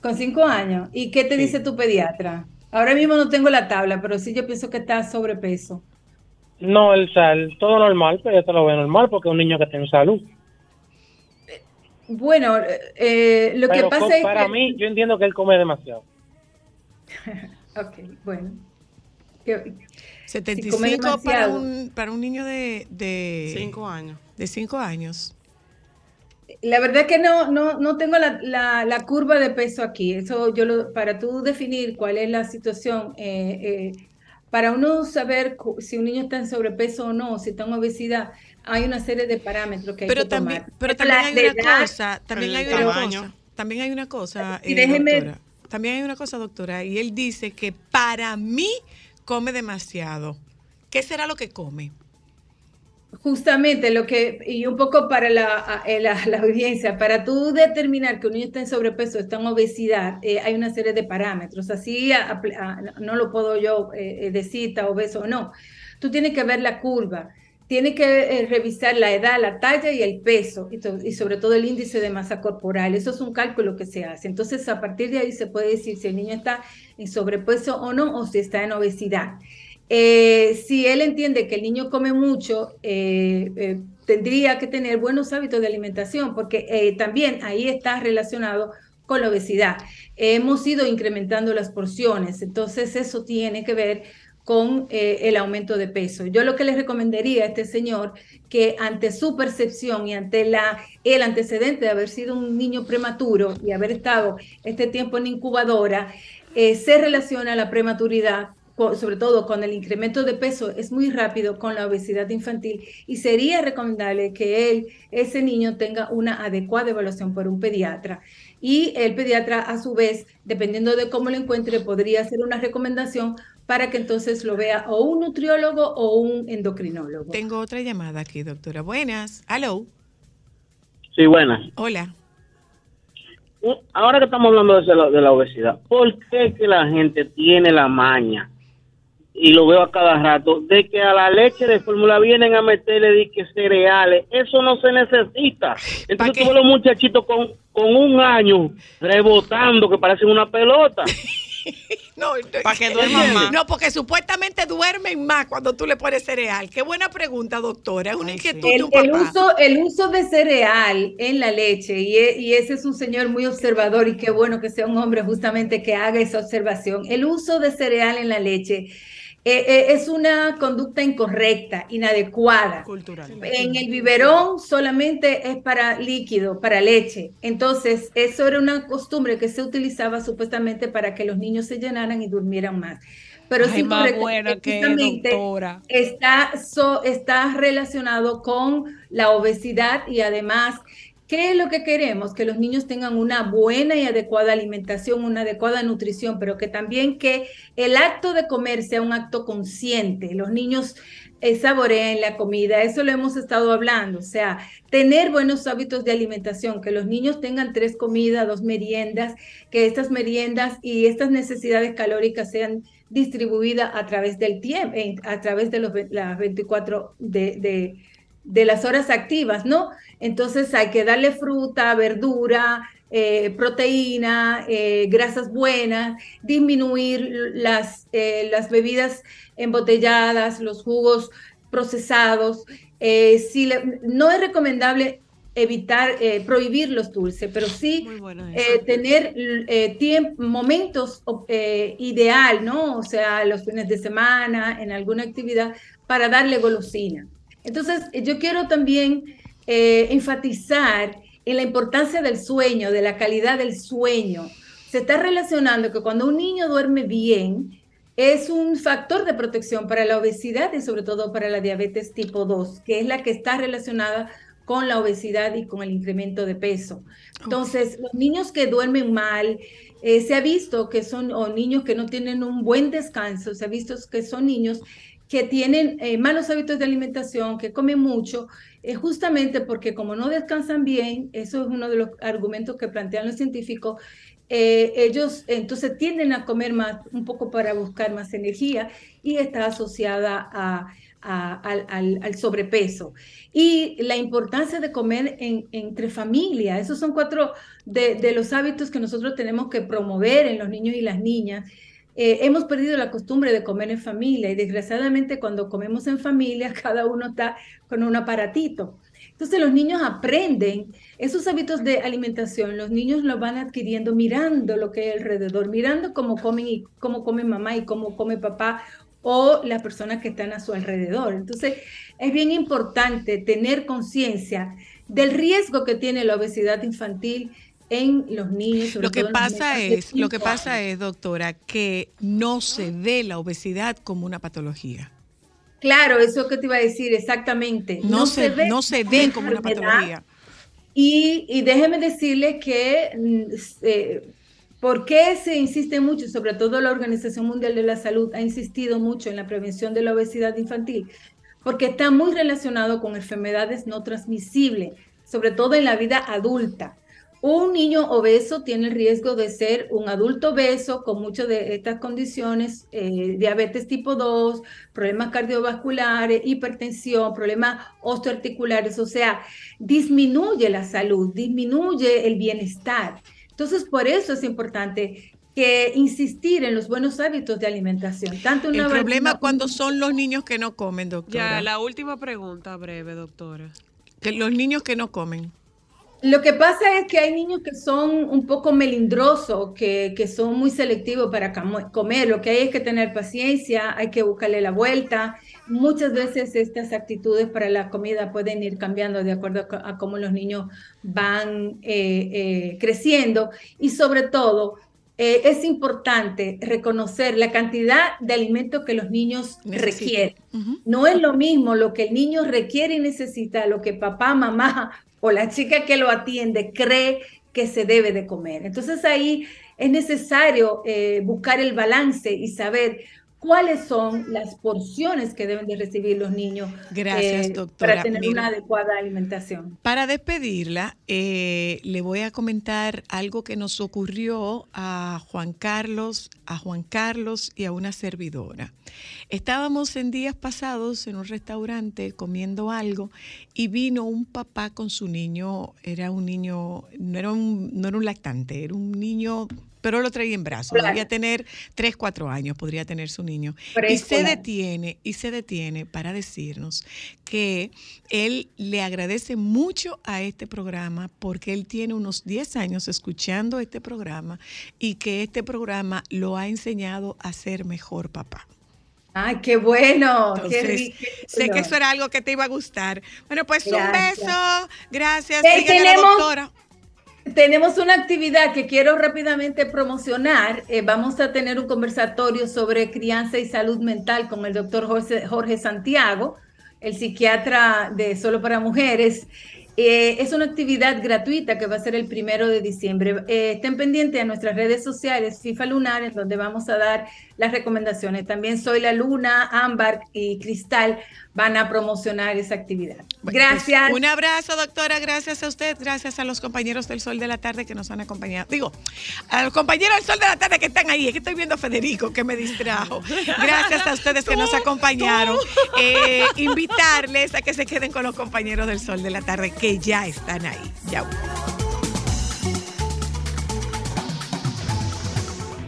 Con cinco años. ¿Y qué te dice tu pediatra? Ahora mismo no tengo la tabla, pero sí yo pienso que está sobrepeso. No, el, el- todo normal, pero yo te lo veo normal porque es un niño que tiene salud. Bueno, eh, lo que pasa es para que... mí, yo entiendo que él come demasiado. Ok, bueno. Que- 75 come para un, para un niño de, de... Cinco años. De cinco años. La verdad que no, no, no tengo la, la- la curva de peso aquí. Eso yo lo, para tú definir cuál es la situación, eh, eh, para uno saber si un niño está en sobrepeso o no, si está en obesidad, hay una serie de parámetros que hay que también, tomar. pero Pero también hay una cosa, también hay una cosa, también hay una cosa, Y eh, déjeme- doctora. También hay una cosa, doctora, y él dice que para mí come demasiado. ¿Qué será lo que come? Justamente lo que, y un poco para la, eh, la, la audiencia, para tú determinar que un niño está en sobrepeso, está en obesidad, eh, hay una serie de parámetros. Así a- a- a- no lo puedo yo eh, eh, decir, está obeso o no. Tú tienes que ver la curva, tienes que eh, revisar la edad, la talla y el peso, y, sobre todo el índice de masa corporal. Eso es un cálculo que se hace. Entonces, a partir de ahí se puede decir si el niño está en sobrepeso o no, o si está en obesidad. Eh, si él entiende que el niño come mucho, eh, tendría que tener buenos hábitos de alimentación, porque también ahí está relacionado con la obesidad. Hemos ido incrementando las porciones, entonces eso tiene que ver con eh, el aumento de peso. Yo lo que le recomendaría a este señor que ante su percepción y ante la, el antecedente de haber sido un niño prematuro y haber estado este tiempo en incubadora, eh, se relaciona la prematuridad sobre todo con el incremento de peso, es muy rápido con la obesidad infantil y sería recomendable que él, ese niño, tenga una adecuada evaluación por un pediatra. Y el pediatra, a su vez, dependiendo de cómo lo encuentre, podría hacer una recomendación para que entonces lo vea o un nutriólogo o un endocrinólogo. Tengo otra llamada aquí, doctora. Buenas. Hello. Sí, buenas. Hola. Ahora que estamos hablando de la, de la obesidad, ¿por qué que la gente tiene la maña? Y lo veo a cada rato, de que a la leche de fórmula vienen a meterle de que cereales. Eso no se necesita. Entonces tú ves los muchachitos con, con un año rebotando que parecen una pelota. No, Pa' que duerman más. No, porque supuestamente duermen más cuando tú le pones cereal. Qué buena pregunta, doctora. Es una inquietud El, un el papá. uso, el uso de cereal en la leche, y, e- y ese es un señor muy observador y qué bueno que sea un hombre justamente que haga esa observación. El uso de cereal en la leche eh, eh, es una conducta incorrecta, inadecuada. En el biberón solamente es para líquido, para leche. Entonces, eso era una costumbre que se utilizaba supuestamente para que los niños se llenaran y durmieran más. Pero Ay, sí más buena que doctora. está, so- está relacionado con la obesidad y además, ¿qué es lo que queremos? Que los niños tengan una buena y adecuada alimentación, una adecuada nutrición, pero que también que el acto de comer sea un acto consciente. Los niños eh, saboreen la comida, eso lo hemos estado hablando, o sea, tener buenos hábitos de alimentación, que los niños tengan tres comidas, dos meriendas, que estas meriendas y estas necesidades calóricas sean distribuidas a través del tiempo, a través de las 24 de, de, de las horas activas, ¿no? Entonces hay que darle fruta, verdura, eh, proteína, eh, grasas buenas, disminuir las, eh, las bebidas embotelladas, los jugos procesados. Si le- no es recomendable evitar, prohibir los dulces, pero sí tener momentos ideal, ¿no? O sea, los fines de semana, en alguna actividad, para darle golosina. Entonces, yo quiero también eh, enfatizar en la importancia del sueño, de la calidad del sueño. Se está relacionando que cuando un niño duerme bien, es un factor de protección para la obesidad y sobre todo para la diabetes tipo 2, que es la que está relacionada con la obesidad y con el incremento de peso. Entonces, los niños que duermen mal, eh, se ha visto que son, niños que no tienen un buen descanso, se ha visto que son niños que tienen eh, malos hábitos de alimentación, que comen mucho, eh, justamente porque como no descansan bien, eso es uno de los argumentos que plantean los científicos, eh, ellos entonces tienden a comer más, un poco para buscar más energía y está asociada al, sobrepeso. Y la importancia de comer en- entre familia, esos son cuatro de los hábitos que nosotros tenemos que promover en los niños y las niñas. Eh, hemos perdido la costumbre de comer en familia y desgraciadamente cuando comemos en familia cada uno está con un aparatito. Entonces los niños aprenden esos hábitos de alimentación, los niños los van adquiriendo mirando lo que hay alrededor, mirando cómo comen y cómo come mamá y cómo come papá o las personas que están a su alrededor. Entonces es bien importante tener conciencia del riesgo que tiene la obesidad infantil en los niños. sobre Lo que todo pasa es, lo que pasa años. es, doctora, que no se ve la obesidad como una patología. Claro, eso que te iba a decir, exactamente. No se- no se ve como una patología. Y, y déjeme decirle que, mm, eh, ¿por qué se insiste mucho? Sobre todo la Organización Mundial de la Salud ha insistido mucho en la prevención de la obesidad infantil, porque está muy relacionado con enfermedades no transmisibles, sobre todo en la vida adulta. Un niño obeso tiene el riesgo de ser un adulto obeso con muchas de estas condiciones, eh, diabetes tipo 2, problemas cardiovasculares, hipertensión, problemas osteoarticulares, o sea, disminuye la salud, disminuye el bienestar. Entonces, por eso es importante que insistir en los buenos hábitos de alimentación. Tanto El problema una- cuando son los niños que no comen, doctora. Ya, la última pregunta breve, doctora. Que los niños que no comen. Lo que pasa es que hay niños que son un poco melindrosos, que, que son muy selectivos para comer. Lo que hay es que tener paciencia, hay que buscarle la vuelta. Muchas veces estas actitudes para la comida pueden ir cambiando de acuerdo a, cómo los niños van eh, eh, creciendo y sobre todo eh, es importante reconocer la cantidad de alimentos que los niños requieren. No es lo mismo lo que el niño requiere y necesita, lo que papá, mamá o la chica que lo atiende cree que se debe de comer. Entonces ahí es necesario eh, buscar el balance y saber cuáles son las porciones que deben de recibir los niños Gracias, eh, doctora. para tener Mira. una adecuada alimentación. Para despedirla, eh, le voy a comentar algo que nos ocurrió a Juan Carlos, a Juan Carlos y a una servidora. Estábamos en días pasados en un restaurante comiendo algo y vino un papá con su niño, era un niño, no era un, no era un lactante, era un niño, pero lo traía en brazos, Claro. debía tener 3, 4 años, podría tener su niño. Y se detiene, y se detiene para decirnos que él le agradece mucho a este programa porque él tiene unos 10 años escuchando este programa y que este programa lo ha enseñado a ser mejor papá. Ay, qué bueno. qué rico. sé que eso era algo que te iba a gustar. Bueno, pues un Gracias. beso. Gracias. Síguele a la doctora. Tenemos una actividad que quiero rápidamente promocionar. Eh, vamos a tener un conversatorio sobre crianza y salud mental con el doctor Jorge, Jorge Santiago, el psiquiatra de Solo para Mujeres. Eh, es una actividad gratuita que va a ser el primero de diciembre. Eh, estén pendientes a nuestras redes sociales, FIFA Lunar, donde vamos a dar las recomendaciones. También Soy la Luna, Ámbar y Cristal van a promocionar esa actividad. Bueno, Gracias. pues, un abrazo, doctora. Gracias a usted. Gracias a los compañeros del Sol de la Tarde que nos han acompañado. Digo, a los compañeros del Sol de la Tarde que están ahí. Es que estoy viendo a Federico que me distrajo. Gracias a ustedes que nos acompañaron. Eh, invitarles a que se queden con los compañeros del Sol de la Tarde que ya están ahí. Ya.